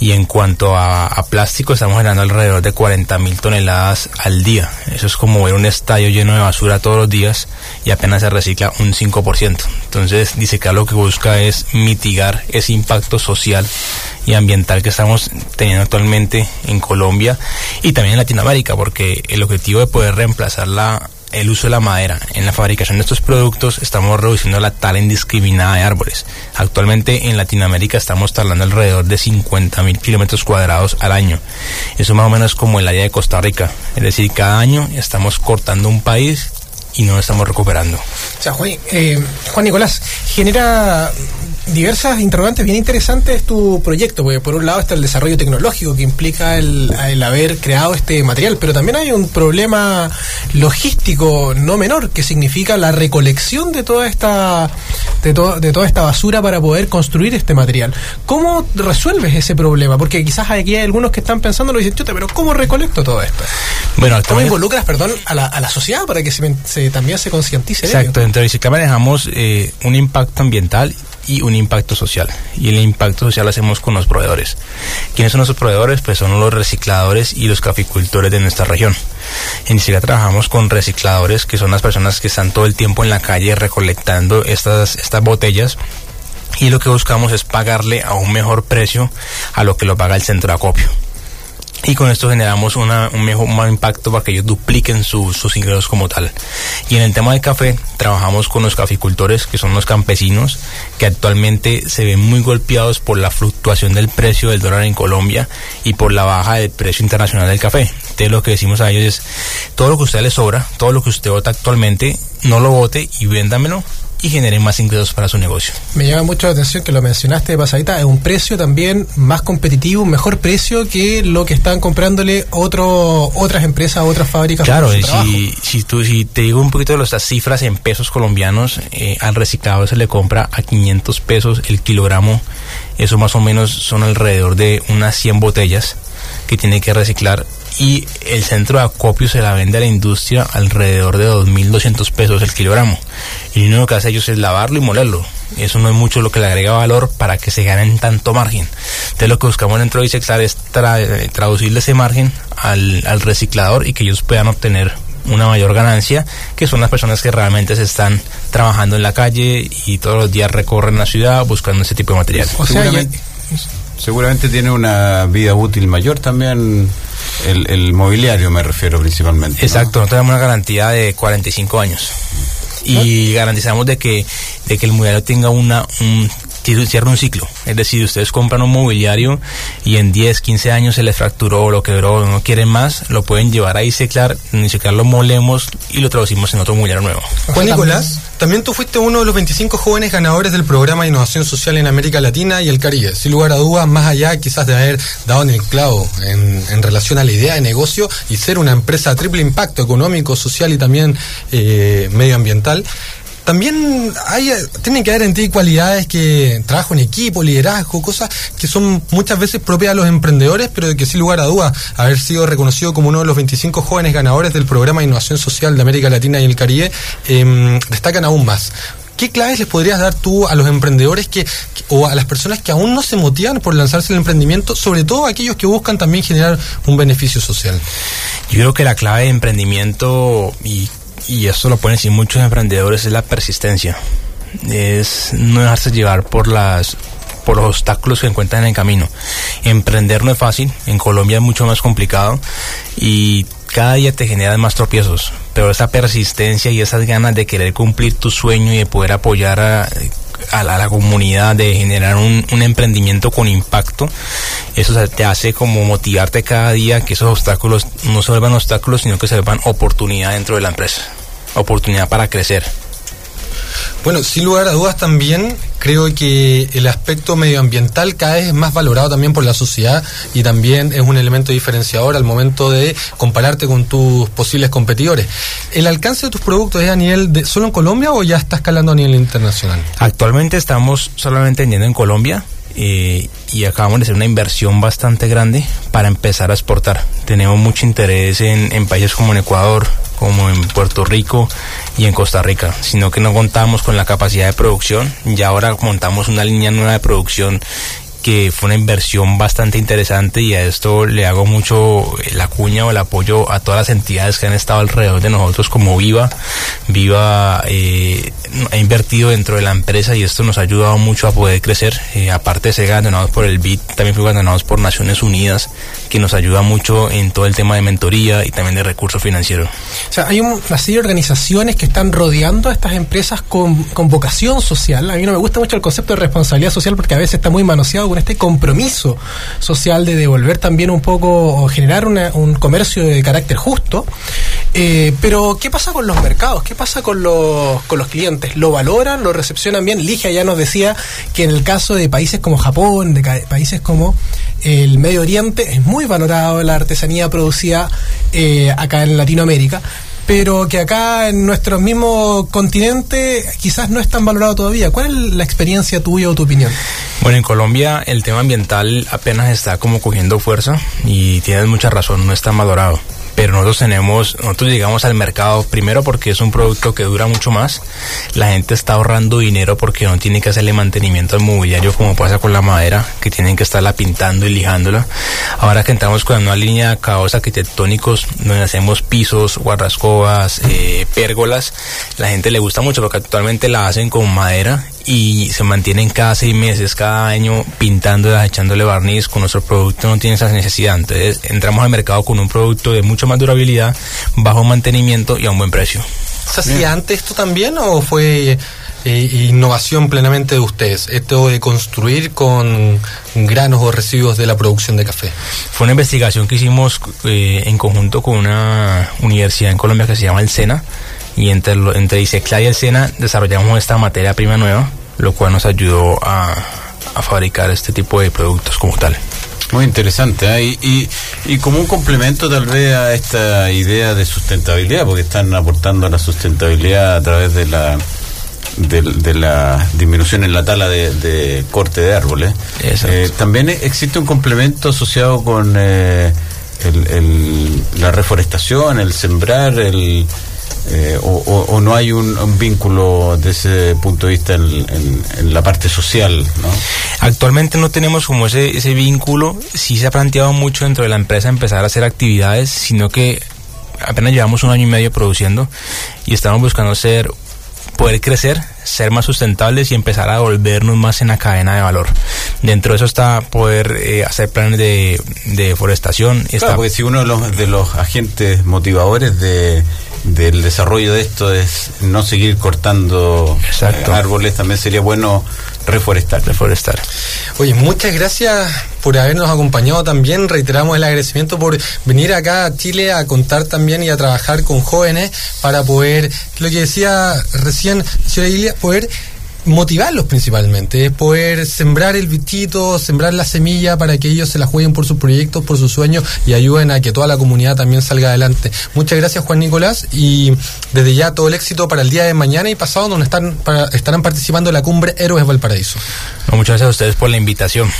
Y en cuanto a, plástico estamos generando alrededor de 40 mil toneladas al día. Eso es como ver un estadio lleno de basura todos los días y apenas se recicla un 5%. Entonces dice que lo que busca es mitigar ese impacto social y ambiental que estamos teniendo actualmente en Colombia y también en Latinoamérica, porque el objetivo de poder reemplazar la, el uso de la madera en la fabricación de estos productos, estamos reduciendo la tala indiscriminada de árboles. Actualmente en Latinoamérica estamos talando alrededor de 50 mil kilómetros cuadrados al año. Eso más o menos como el área de Costa Rica. Es decir, cada año estamos cortando un país y no estamos recuperando. O sea, Juan, eh, Juan Nicolás, genera diversas interrogantes bien interesantes tu proyecto, porque por un lado está el desarrollo tecnológico que implica el, el haber creado este material, pero también hay un problema logístico no menor, que significa la recolección de toda esta de, to- de toda esta basura para poder construir este material. ¿Cómo resuelves ese problema? Porque quizás aquí hay algunos que están pensando y dicen, chuta, pero ¿cómo recolecto todo esto? Bueno, ¿Cómo involucras, perdón, a la, a la sociedad para que se, se- también se concientice? Exacto, dentro de Bicicleta manejamos eh, un impacto ambiental y un impacto social. Y el impacto social lo hacemos con los proveedores. ¿Quiénes son nuestros proveedores? Pues son los recicladores y los caficultores de nuestra región. En Bicicleta trabajamos con recicladores, que son las personas que están todo el tiempo en la calle recolectando estas, estas botellas. Y lo que buscamos es pagarle a un mejor precio a lo que lo paga el centro de acopio y con esto generamos una, un mejor más impacto para que ellos dupliquen su- sus ingresos como tal. Y en el tema del café, trabajamos con los caficultores, que son los campesinos, que actualmente se ven muy golpeados por la fluctuación del precio del dólar en Colombia y por la baja del precio internacional del café. Entonces lo que decimos a ellos es, todo lo que a usted le sobra, todo lo que usted vota actualmente, no lo vote y véndamelo y genere más ingresos para su negocio. Me llama mucho la atención que lo mencionaste de pasadita, es un precio también más competitivo, un mejor precio que lo que están comprándole otro, otras empresas, otras fábricas. Claro, tú, si te digo un poquito de las cifras en pesos colombianos, eh, al reciclado se le compra a 500 pesos el kilogramo. Eso más o menos son alrededor de unas 100 botellas que tiene que reciclar y el centro de acopio se la vende a la industria alrededor de 2.200 pesos el kilogramo. Y lo único que hace ellos es lavarlo y molerlo. Eso no es mucho lo que le agrega valor para que se ganen tanto margen. Entonces lo que buscamos dentro de Isexar es tra- traducirle ese margen al, al reciclador y que ellos puedan obtener una mayor ganancia, que son las personas que realmente se están trabajando en la calle y todos los días recorren la ciudad buscando ese tipo de material. seguramente, seguramente tiene una vida útil mayor también el, el mobiliario, me refiero principalmente. Exacto, nosotros tenemos una garantía de 45 años y garantizamos de que de que el mobiliario tenga una un cierre un ciclo, es decir, ustedes compran un mobiliario y en 10, 15 años se les fracturó, lo quebró, no quieren más, lo pueden llevar a Iseclar, en Iseclar lo molemos y lo traducimos en otro mobiliario nuevo. Juan Nicolás, también tú fuiste uno de los 25 jóvenes ganadores del programa de innovación social en América Latina y el Caribe. Sin lugar a dudas, más allá quizás de haber dado en el clavo en, en relación a la idea de negocio y ser una empresa de triple impacto económico, social y también eh, medioambiental. También hay, tienen que haber en ti cualidades que trabajo en equipo, liderazgo, cosas que son muchas veces propias de los emprendedores, pero que sin lugar a dudas, haber sido reconocido como uno de los 25 jóvenes ganadores del programa de innovación social de América Latina y el Caribe, em, destacan aún más. ¿Qué claves les podrías dar tú a los emprendedores que, que- o a las personas que aún no se motivan por lanzarse al emprendimiento, sobre todo aquellos que buscan también generar un beneficio social? Yo creo que la clave de emprendimiento, y, y esto lo pueden decir muchos emprendedores, es la persistencia. Es no dejarse llevar por las por los obstáculos que encuentran en el camino. Emprender no es fácil, en Colombia es mucho más complicado y cada día te generan más tropiezos, pero esa persistencia y esas ganas de querer cumplir tu sueño y de poder apoyar a, a la, comunidad, de generar un, emprendimiento con impacto, eso te hace como motivarte cada día que esos obstáculos no se vuelvan obstáculos, sino que se vuelvan oportunidad dentro de la empresa, oportunidad para crecer. Bueno, sin lugar a dudas también creo que el aspecto medioambiental cada vez es más valorado también por la sociedad y también es un elemento diferenciador al momento de compararte con tus posibles competidores. ¿El alcance de tus productos es a nivel de solo en Colombia o ya está escalando a nivel internacional? Actualmente estamos solamente vendiendo en Colombia eh, y acabamos de hacer una inversión bastante grande para empezar a exportar. Tenemos mucho interés en, en países como en Ecuador, como en Puerto Rico y en Costa Rica, sino que no contamos con la capacidad de producción y ahora montamos una línea nueva de producción que fue una inversión bastante interesante y a esto le hago mucho la cuña o el apoyo a todas las entidades que han estado alrededor de nosotros como Viva. Viva eh, ha invertido dentro de la empresa y esto nos ha ayudado mucho a poder crecer. Eh, aparte de ser galardonados por el BID, también fui galardonados por Naciones Unidas, que nos ayuda mucho en todo el tema de mentoría y también de recursos financieros. O sea, hay un- una serie de organizaciones que están rodeando a estas empresas con, con vocación social. A mí no me gusta mucho el concepto de responsabilidad social porque a veces está muy manoseado con este compromiso social de devolver también un poco o generar una- un comercio de carácter justo. Eh, pero, ¿qué pasa con los mercados? ¿Qué pasa con los, con los clientes? ¿Lo valoran? ¿Lo recepcionan bien? Ligia ya nos decía que en el caso de países como Japón, de países como el Medio Oriente, es muy valorado la artesanía producida eh, acá en Latinoamérica, pero que acá en nuestro mismo continente quizás no es tan valorado todavía. ¿Cuál es la experiencia tuya o tu opinión? Bueno, en Colombia el tema ambiental apenas está como cogiendo fuerza y tienes mucha razón, no está valorado. Pero nosotros tenemos, nosotros llegamos al mercado primero porque es un producto que dura mucho más. La gente está ahorrando dinero porque no tiene que hacerle mantenimiento al mobiliario como pasa con la madera, que tienen que estarla pintando y lijándola. Ahora que entramos con una línea de caos arquitectónicos donde hacemos pisos, guarrascobas, eh, pérgolas, la gente le gusta mucho porque actualmente la hacen con madera y se mantienen cada seis meses, cada año pintándolas, echándole barniz. Con nuestro producto no tiene esa necesidad. Entonces entramos al mercado con un producto de mucho más durabilidad, bajo mantenimiento y a un buen precio. ¿Se hacía antes esto también o fue eh, innovación plenamente de ustedes? Esto de construir con granos o residuos de la producción de café. Fue una investigación que hicimos eh, en conjunto con una universidad en Colombia que se llama el SENA y entre, entre ISECLA y el SENA desarrollamos esta materia prima nueva, lo cual nos ayudó a, a fabricar este tipo de productos como tal. Muy interesante. ¿eh? Y, y, y como un complemento tal vez a esta idea de sustentabilidad, porque están aportando a la sustentabilidad a través de la de, de la disminución en la tala de, de corte de árboles. Eh, también existe un complemento asociado con eh, el- el- la reforestación, el sembrar, el, eh, o, o- o no hay un, un vínculo de ese punto de vista en, en- en la parte social, ¿no? Actualmente no tenemos como ese, ese vínculo, sí se ha planteado mucho dentro de la empresa empezar a hacer actividades, sino que apenas llevamos un año y medio produciendo y estamos buscando ser, poder crecer, ser más sustentables y empezar a volvernos más en la cadena de valor. Dentro de eso está poder eh, hacer planes de, de deforestación. Claro, está porque si uno de los, de los agentes motivadores de, del desarrollo de esto es no seguir cortando Exacto. eh, árboles, también sería bueno reforestar. Reforestar. Oye, muchas gracias por habernos acompañado también. Reiteramos el agradecimiento por venir acá a Chile a contar también y a trabajar con jóvenes para poder, lo que decía recién señora Ilia, poder motivarlos principalmente, poder sembrar el bichito, sembrar la semilla para que ellos se la jueguen por sus proyectos, por sus sueños y ayuden a que toda la comunidad también salga adelante. Muchas gracias Juan Nicolás y desde ya todo el éxito para el día de mañana y pasado donde están para- estarán participando en la cumbre Héroes Valparaíso. No, muchas gracias a ustedes por la invitación.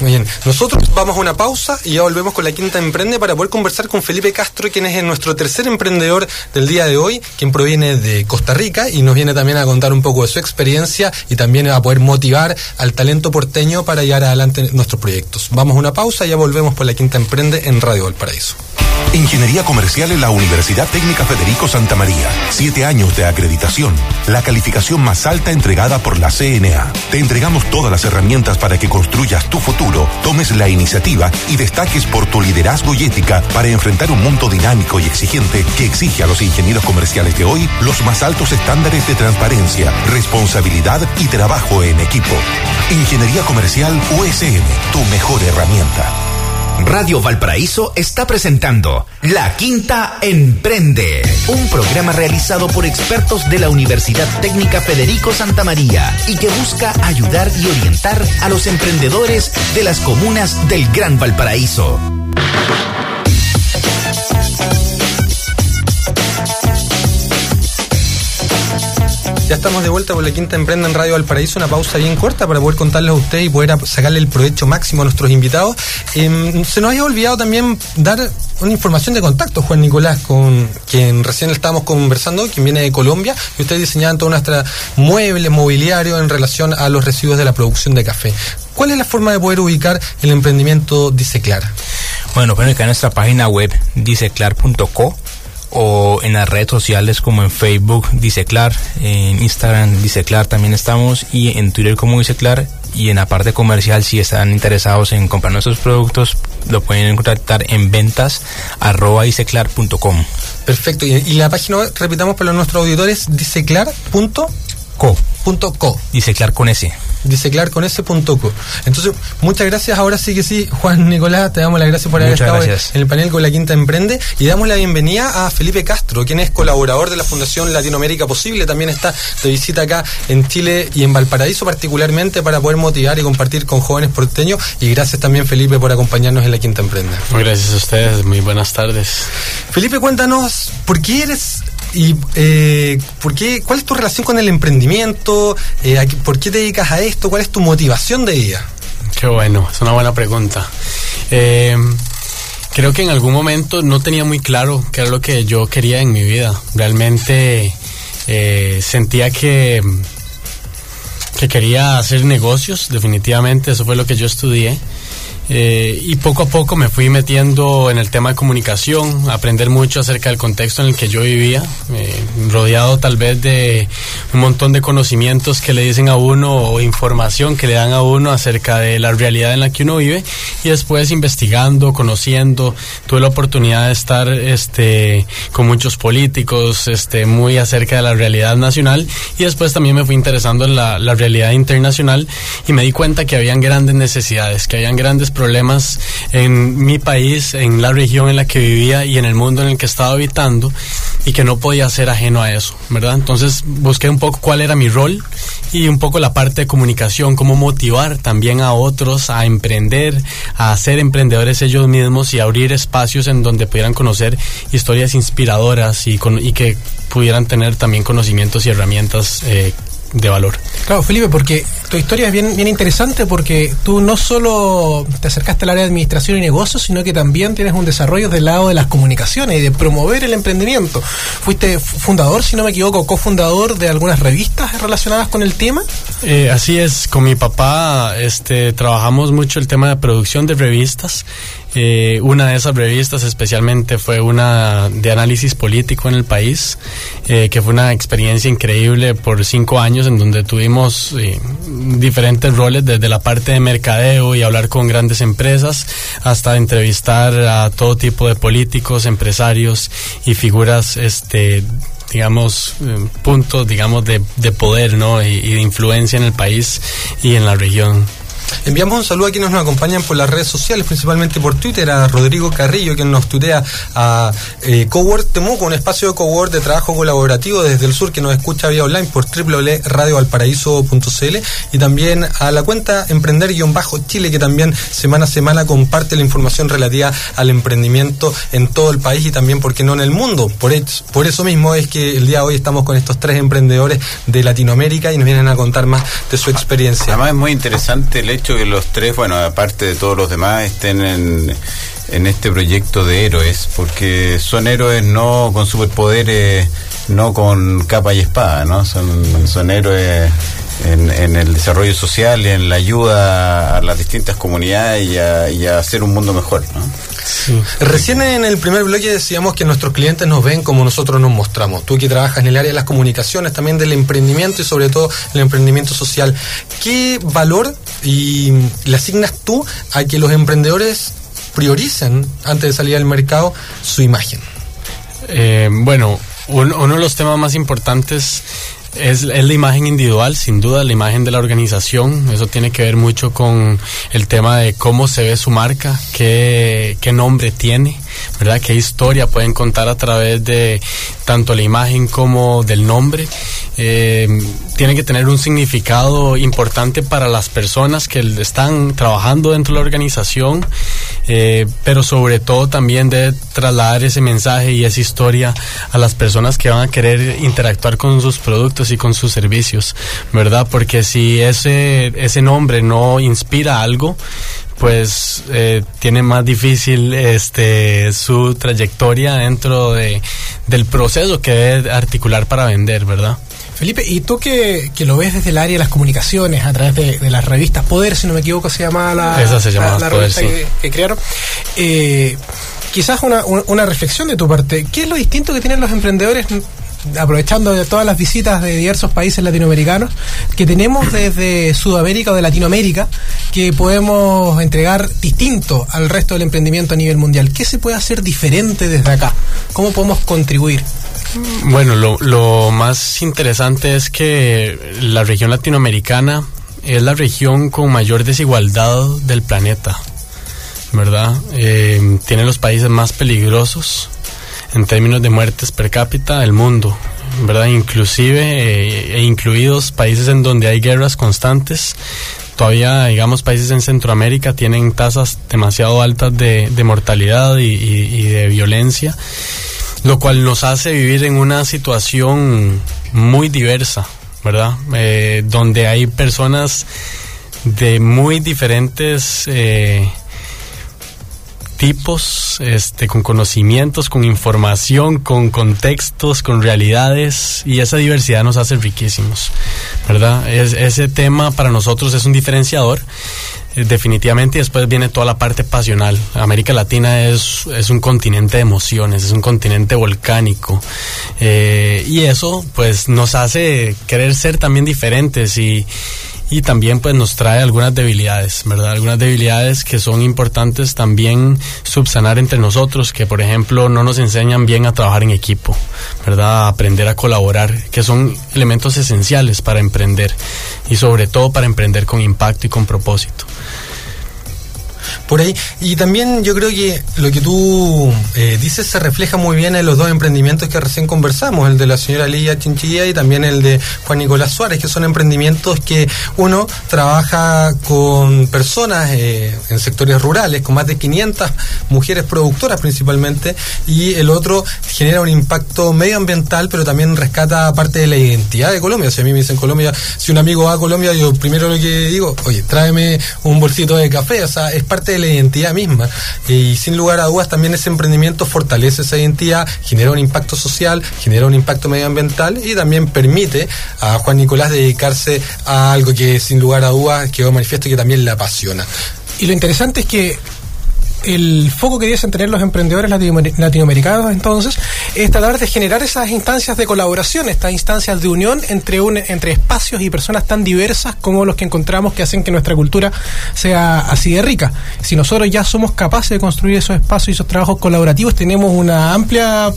Muy bien, nosotros vamos a una pausa y ya volvemos con la Quinta Emprende para poder conversar con Felipe Castro, quien es nuestro tercer emprendedor del día de hoy, quien proviene de Costa Rica y nos viene también a contar un poco de su experiencia y también a poder motivar al talento porteño para llevar adelante nuestros proyectos. Vamos a una pausa y ya volvemos por la Quinta Emprende en Radio Valparaíso. Ingeniería Comercial en la Universidad Técnica Federico Santa María. Siete años de acreditación. La calificación más alta entregada por la CNA. Te entregamos todas las herramientas para que construyas tu futuro, tomes la iniciativa y destaques por tu liderazgo y ética para enfrentar un mundo dinámico y exigente que exige a los ingenieros comerciales de hoy los más altos estándares de transparencia, responsabilidad y trabajo en equipo. Ingeniería Comercial USM, tu mejor herramienta. Radio Valparaíso está presentando La Quinta Emprende, un programa realizado por expertos de la Universidad Técnica Federico Santa María y que busca ayudar y orientar a los emprendedores de las comunas del Gran Valparaíso. Estamos de vuelta por la Quinta Emprende en Radio Valparaíso, una pausa bien corta para poder contarles a ustedes y poder sacarle el provecho máximo a nuestros invitados. Em, se nos había olvidado también dar una información de contacto, Juan Nicolás, con quien recién estábamos conversando, quien viene de Colombia, y ustedes diseñaban todo nuestro mueble mobiliario en relación a los residuos de la producción de café. ¿Cuál es la forma de poder ubicar el emprendimiento Diceclar? Bueno, pueden en nuestra página web diseclar.co o en las redes sociales como en Facebook Diseclar, en Instagram Diseclar también estamos y en Twitter como Diseclar y en la parte comercial si están interesados en comprar nuestros productos lo pueden contactar en ventas arroba diseclar.com. Perfecto. Y, y la página web, repitamos para nuestros auditores, diseclar.co. Co. Diseclar con S. Diseclar con ese punto co. Entonces, muchas gracias. Ahora sí que sí, Juan Nicolás, te damos las gracias por haber Muchas estado gracias. en el panel con la Quinta Emprende y damos la bienvenida a Felipe Castro, quien es colaborador de la Fundación Latinoamérica Posible. También está de visita acá en Chile y en Valparaíso, particularmente para poder motivar y compartir con jóvenes porteños. Y gracias también, Felipe, por acompañarnos en la Quinta Emprende. Gracias a ustedes, muy buenas tardes. Felipe, cuéntanos, ¿por qué eres y eh, por qué, cuál es tu relación con el emprendimiento? Eh, ¿Por qué te dedicas a esto? ¿Cuál es tu motivación de vida? Qué bueno, es una buena pregunta. Eh, creo que en algún momento no tenía muy claro qué era lo que yo quería en mi vida. Realmente eh, sentía que, que quería hacer negocios, definitivamente, eso fue lo que yo estudié. Eh, y poco a poco me fui metiendo en el tema de comunicación, aprender mucho acerca del contexto en el que yo vivía, eh, rodeado tal vez de un montón de conocimientos que le dicen a uno o información que le dan a uno acerca de la realidad en la que uno vive. Y después investigando, conociendo, tuve la oportunidad de estar este con muchos políticos, este muy acerca de la realidad nacional. Y después también me fui interesando en la, la realidad internacional y me di cuenta que habían grandes necesidades, que habían grandes problemas en mi país, en la región en la que vivía y en el mundo en el que estaba habitando y que no podía ser ajeno a eso, ¿verdad? Entonces busqué un poco cuál era mi rol y un poco la parte de comunicación, cómo motivar también a otros a emprender, a ser emprendedores ellos mismos y abrir espacios en donde pudieran conocer historias inspiradoras y, que pudieran tener también conocimientos y herramientas eh, de valor. Claro, Felipe, porque tu historia es bien, interesante porque tú no solo te acercaste al área de administración y negocios, sino que también tienes un desarrollo del lado de las comunicaciones y de promover el emprendimiento. Fuiste fundador, si no me equivoco, cofundador de algunas revistas relacionadas con el tema. Eh, así es, con mi papá este, trabajamos mucho el tema de producción de revistas eh, una de esas revistas especialmente fue una de análisis político en el país, eh, que fue una experiencia increíble por cinco años en donde tuvimos eh, diferentes roles desde la parte de mercadeo y hablar con grandes empresas hasta entrevistar a todo tipo de políticos, empresarios y figuras este digamos, puntos, digamos, de, de poder, ¿no? y, de influencia en el país y en la región. Enviamos un saludo a quienes nos acompañan por las redes sociales, principalmente por Twitter, a Rodrigo Carrillo, quien nos tutea a eh, Cowork Temuco, un espacio de cowork de trabajo colaborativo desde el sur que nos escucha vía online por www.radiovalparaíso.cl y también a la cuenta Emprender-Chile, que también semana a semana comparte la información relativa al emprendimiento en todo el país y también, ¿por qué no en el mundo? Por, eso, por eso mismo es que el día de hoy estamos con estos tres emprendedores de Latinoamérica y nos vienen a contar más de su experiencia. Además es muy interesante el hecho que los tres, bueno, aparte de todos los demás, estén en, en este proyecto de héroes, porque son héroes no con superpoderes, no con capa y espada, ¿no? Son, héroes en, el desarrollo social, en la ayuda a las distintas comunidades y a, hacer un mundo mejor. Recién en el primer bloque decíamos que nuestros clientes nos ven como nosotros nos mostramos. Tú que trabajas en el área de las comunicaciones, también del emprendimiento y sobre todo el emprendimiento social. ¿Qué valor y le asignas tú a que los emprendedores prioricen antes de salir al mercado su imagen? Eh, bueno, uno de los temas más importantes es, es, la imagen individual, sin duda, la imagen de la organización. Eso tiene que ver mucho con el tema de cómo se ve su marca, qué, qué nombre tiene, ¿verdad? Qué historia pueden contar a través de tanto la imagen como del nombre. Eh, tiene que tener un significado importante para las personas que están trabajando dentro de la organización, eh, pero sobre todo también debe trasladar ese mensaje y esa historia a las personas que van a querer interactuar con sus productos y con sus servicios, ¿verdad? Porque si ese, ese nombre no inspira algo, pues eh, tiene más difícil este su trayectoria dentro de, del proceso que debe articular para vender, ¿verdad? Felipe, y tú que, que, lo ves desde el área de las comunicaciones, a través de, las revistas Poder, si no me equivoco, se llama la, Esa se llama la, revista que, crearon. Eh, quizás una, una reflexión de tu parte. ¿Qué es lo distinto que tienen los emprendedores aprovechando de todas las visitas de diversos países latinoamericanos que tenemos desde Sudamérica o de Latinoamérica que podemos entregar distinto al resto del emprendimiento a nivel mundial. ¿Qué se puede hacer diferente desde acá? ¿Cómo podemos contribuir? Bueno, lo, más interesante es que la región latinoamericana es la región con mayor desigualdad del planeta, ¿verdad? Eh, tiene los países más peligrosos en términos de muertes per cápita del mundo, ¿verdad? Inclusive eh, e incluidos países en donde hay guerras constantes. Todavía, digamos, países en Centroamérica tienen tasas demasiado altas de, mortalidad y, de violencia, lo cual nos hace vivir en una situación muy diversa, ¿verdad? Eh, donde hay personas de muy diferentes eh, tipos, este, con conocimientos, con información, con contextos, con realidades y esa diversidad nos hace riquísimos, ¿verdad? Es, ese tema para nosotros es un diferenciador eh, definitivamente y después viene toda la parte pasional. América Latina es, es un continente de emociones, es un continente volcánico eh, y eso pues nos hace querer ser también diferentes y y también pues nos trae algunas debilidades, ¿verdad? Algunas debilidades que son importantes también subsanar entre nosotros, que por ejemplo no nos enseñan bien a trabajar en equipo, ¿verdad? A aprender a colaborar, que son elementos esenciales para emprender y sobre todo para emprender con impacto y con propósito. Por ahí. Y también yo creo que lo que tú eh, dices se refleja muy bien en los dos emprendimientos que recién conversamos, el de la señora Lidia Chinchilla y también el de Juan Nicolás Suárez, que son emprendimientos que uno trabaja con personas eh, en sectores rurales, con más de 500 mujeres productoras principalmente, y el otro genera un impacto medioambiental, pero también rescata parte de la identidad de Colombia. Si a mí me dicen Colombia, si un amigo va a Colombia, yo primero lo que digo, oye, tráeme un bolsito de café, o sea, es parte de la identidad misma. Y sin lugar a dudas, también ese emprendimiento fortalece esa identidad, genera un impacto social, genera un impacto medioambiental y también permite a Juan Nicolás dedicarse a algo que sin lugar a dudas quedó manifiesto y que también le apasiona. Y lo interesante es que el foco que debiesen tener los emprendedores latinoamericanos entonces es tratar de generar esas instancias de colaboración, estas instancias de unión entre, un, entre espacios y personas tan diversas como los que encontramos que hacen que nuestra cultura sea así de rica. Si nosotros ya somos capaces de construir esos espacios y esos trabajos colaborativos, tenemos una amplia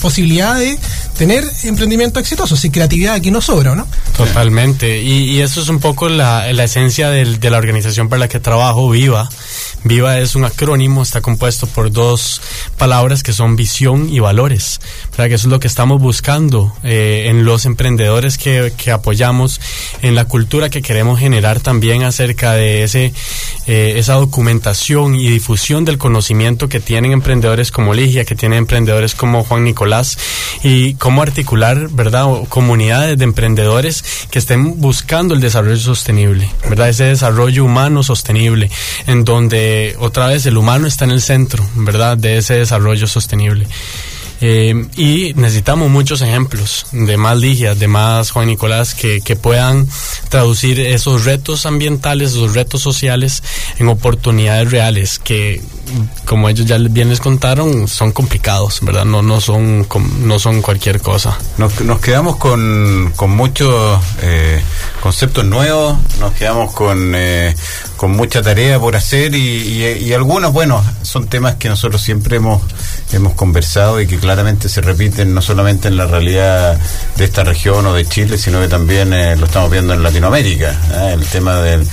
posibilidad de tener emprendimiento exitoso, si creatividad aquí no sobra, ¿no? Totalmente. Y, eso es un poco la, la esencia del, de la organización para la que trabajo, Viva. Viva es un acrónimo, está compuesto por dos palabras que son visión y valores, para que eso es lo que estamos buscando eh, en los emprendedores que, que, apoyamos, en la cultura que queremos generar también acerca de ese, eh, esa documentación y difusión del conocimiento que tienen emprendedores como Ligia, que tienen emprendedores como Juan Nicolás, y cómo articular, ¿verdad?, comunidades de emprendedores que estén buscando el desarrollo sostenible, ¿verdad?, ese desarrollo humano sostenible, en donde eh, otra vez el humano está en el centro, ¿verdad?, de ese desarrollo sostenible. Eh, y necesitamos muchos ejemplos de más Ligia, de más Juan Nicolás, que, que, puedan traducir esos retos ambientales, esos retos sociales en oportunidades reales, que como ellos ya bien les contaron, son complicados, ¿verdad? No, no, son, no son cualquier cosa. Nos, nos quedamos con, con muchos eh, conceptos nuevos, nos quedamos con, eh, con mucha tarea por hacer y, algunos, bueno, son temas que nosotros siempre hemos, hemos conversado y que claramente se repiten no solamente en la realidad de esta región o de Chile, sino que también eh, lo estamos viendo en Latinoamérica. ¿eh? El tema del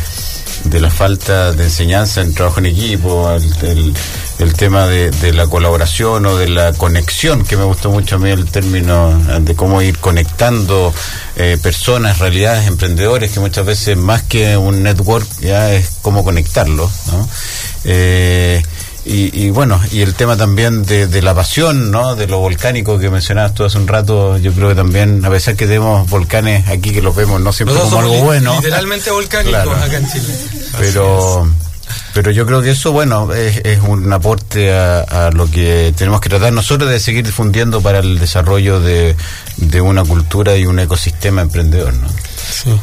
de la falta de enseñanza en trabajo en equipo, el, tema de, la colaboración o de la conexión, que me gustó mucho a mí el término de cómo ir conectando eh, personas, realidades, emprendedores, que muchas veces más que un network ya es cómo conectarlo, ¿no? Eh, y, bueno, y el tema también de, la pasión, ¿no? De lo volcánico que mencionabas tú hace un rato, yo creo que también, a pesar que tenemos volcanes aquí que los vemos no siempre como algo bueno. Literalmente volcánicos acá en Chile. Pero, pero yo creo que eso, bueno, es, es un aporte a, a, lo que tenemos que tratar nosotros de seguir difundiendo para el desarrollo de, de una cultura y un ecosistema emprendedor, ¿no?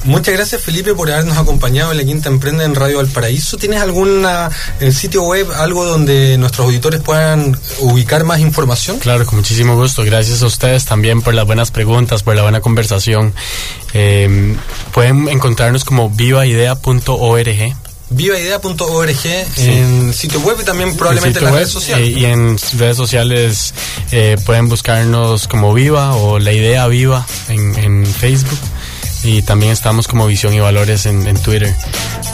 Muchas gracias Felipe por habernos acompañado en la Quinta Emprende en Radio Valparaíso. ¿Tienes alguna el sitio web, algo donde nuestros auditores puedan ubicar más información? Claro, con muchísimo gusto. Gracias a ustedes también por las buenas preguntas, por la buena conversación. Eh, pueden encontrarnos como vivaidea.org vivaidea.org en sitio web y también probablemente en, las redes sociales. Eh, y en redes sociales eh, pueden buscarnos como Viva o La Idea Viva en, en Facebook y también estamos como Visión y Valores en, en, Twitter.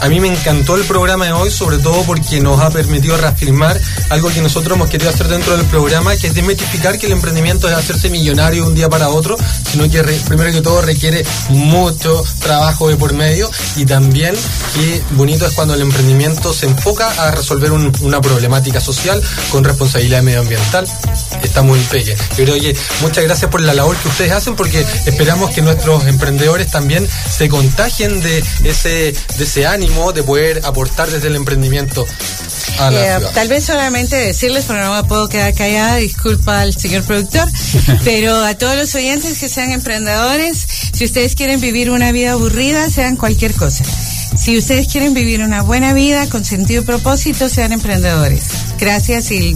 A mí me encantó el programa de hoy, sobre todo porque nos ha permitido reafirmar algo que nosotros hemos querido hacer dentro del programa, que es desmitificar que el emprendimiento es hacerse millonario un día para otro, sino que primero que todo requiere mucho trabajo de por medio y también que bonito es cuando el emprendimiento se enfoca a resolver un, una problemática social con responsabilidad medioambiental. Está muy pequeña. Yo creo que muchas gracias por la labor que ustedes hacen porque esperamos que nuestros emprendedores también también se contagien de ese, de ese ánimo de poder aportar desde el emprendimiento. A la eh, tal vez solamente decirles, porque no me puedo quedar callada, disculpa al señor productor, pero a todos los oyentes que sean emprendedores, si ustedes quieren vivir una vida aburrida, sean cualquier cosa. Si ustedes quieren vivir una buena vida con sentido y propósito, sean emprendedores. Gracias y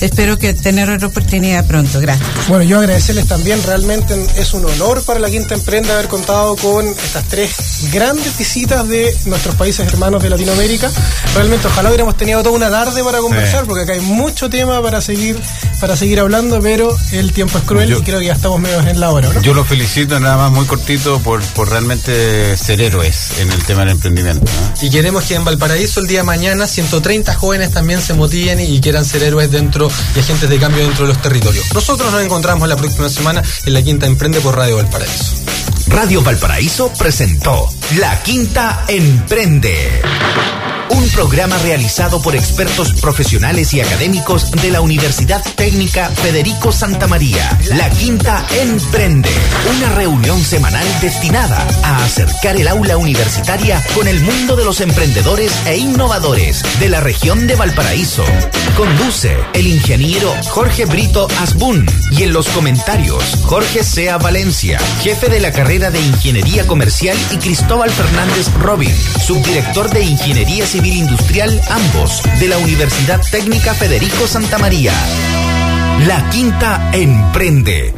espero que tener otra oportunidad pronto. Gracias. Bueno, yo agradecerles también, realmente es un honor para la Quinta Emprende haber contado con estas tres grandes visitas de nuestros países hermanos de Latinoamérica. Realmente ojalá hubiéramos tenido toda una tarde para conversar, porque acá hay mucho tema para seguir, para seguir hablando, pero el tiempo es cruel y creo que ya estamos medio en la hora. ¿no? Yo lo felicito nada más muy cortito por, por realmente ser héroes en el tema del emprendimiento. ¿no? Y queremos que en Valparaíso el día de mañana 130 jóvenes también se motiven y quieran ser héroes dentro y agentes de cambio dentro de los territorios. Nosotros nos encontramos la próxima semana en la Quinta Emprende por Radio Valparaíso. Radio Valparaíso presentó La Quinta Emprende. Un programa realizado por expertos profesionales y académicos de la Universidad Técnica Federico Santa María. La Quinta Emprende. Una reunión semanal destinada a acercar el aula universitaria con el mundo de los emprendedores e innovadores de la región de Valparaíso. Conduce el ingeniero Jorge Brito Asbun y en los comentarios Jorge Sea Valencia, jefe de la carrera de Ingeniería Comercial y Cristóbal Fernández Robin, subdirector de Ingeniería Civil Industrial, ambos, de la Universidad Técnica Federico Santa María. La Quinta Emprende.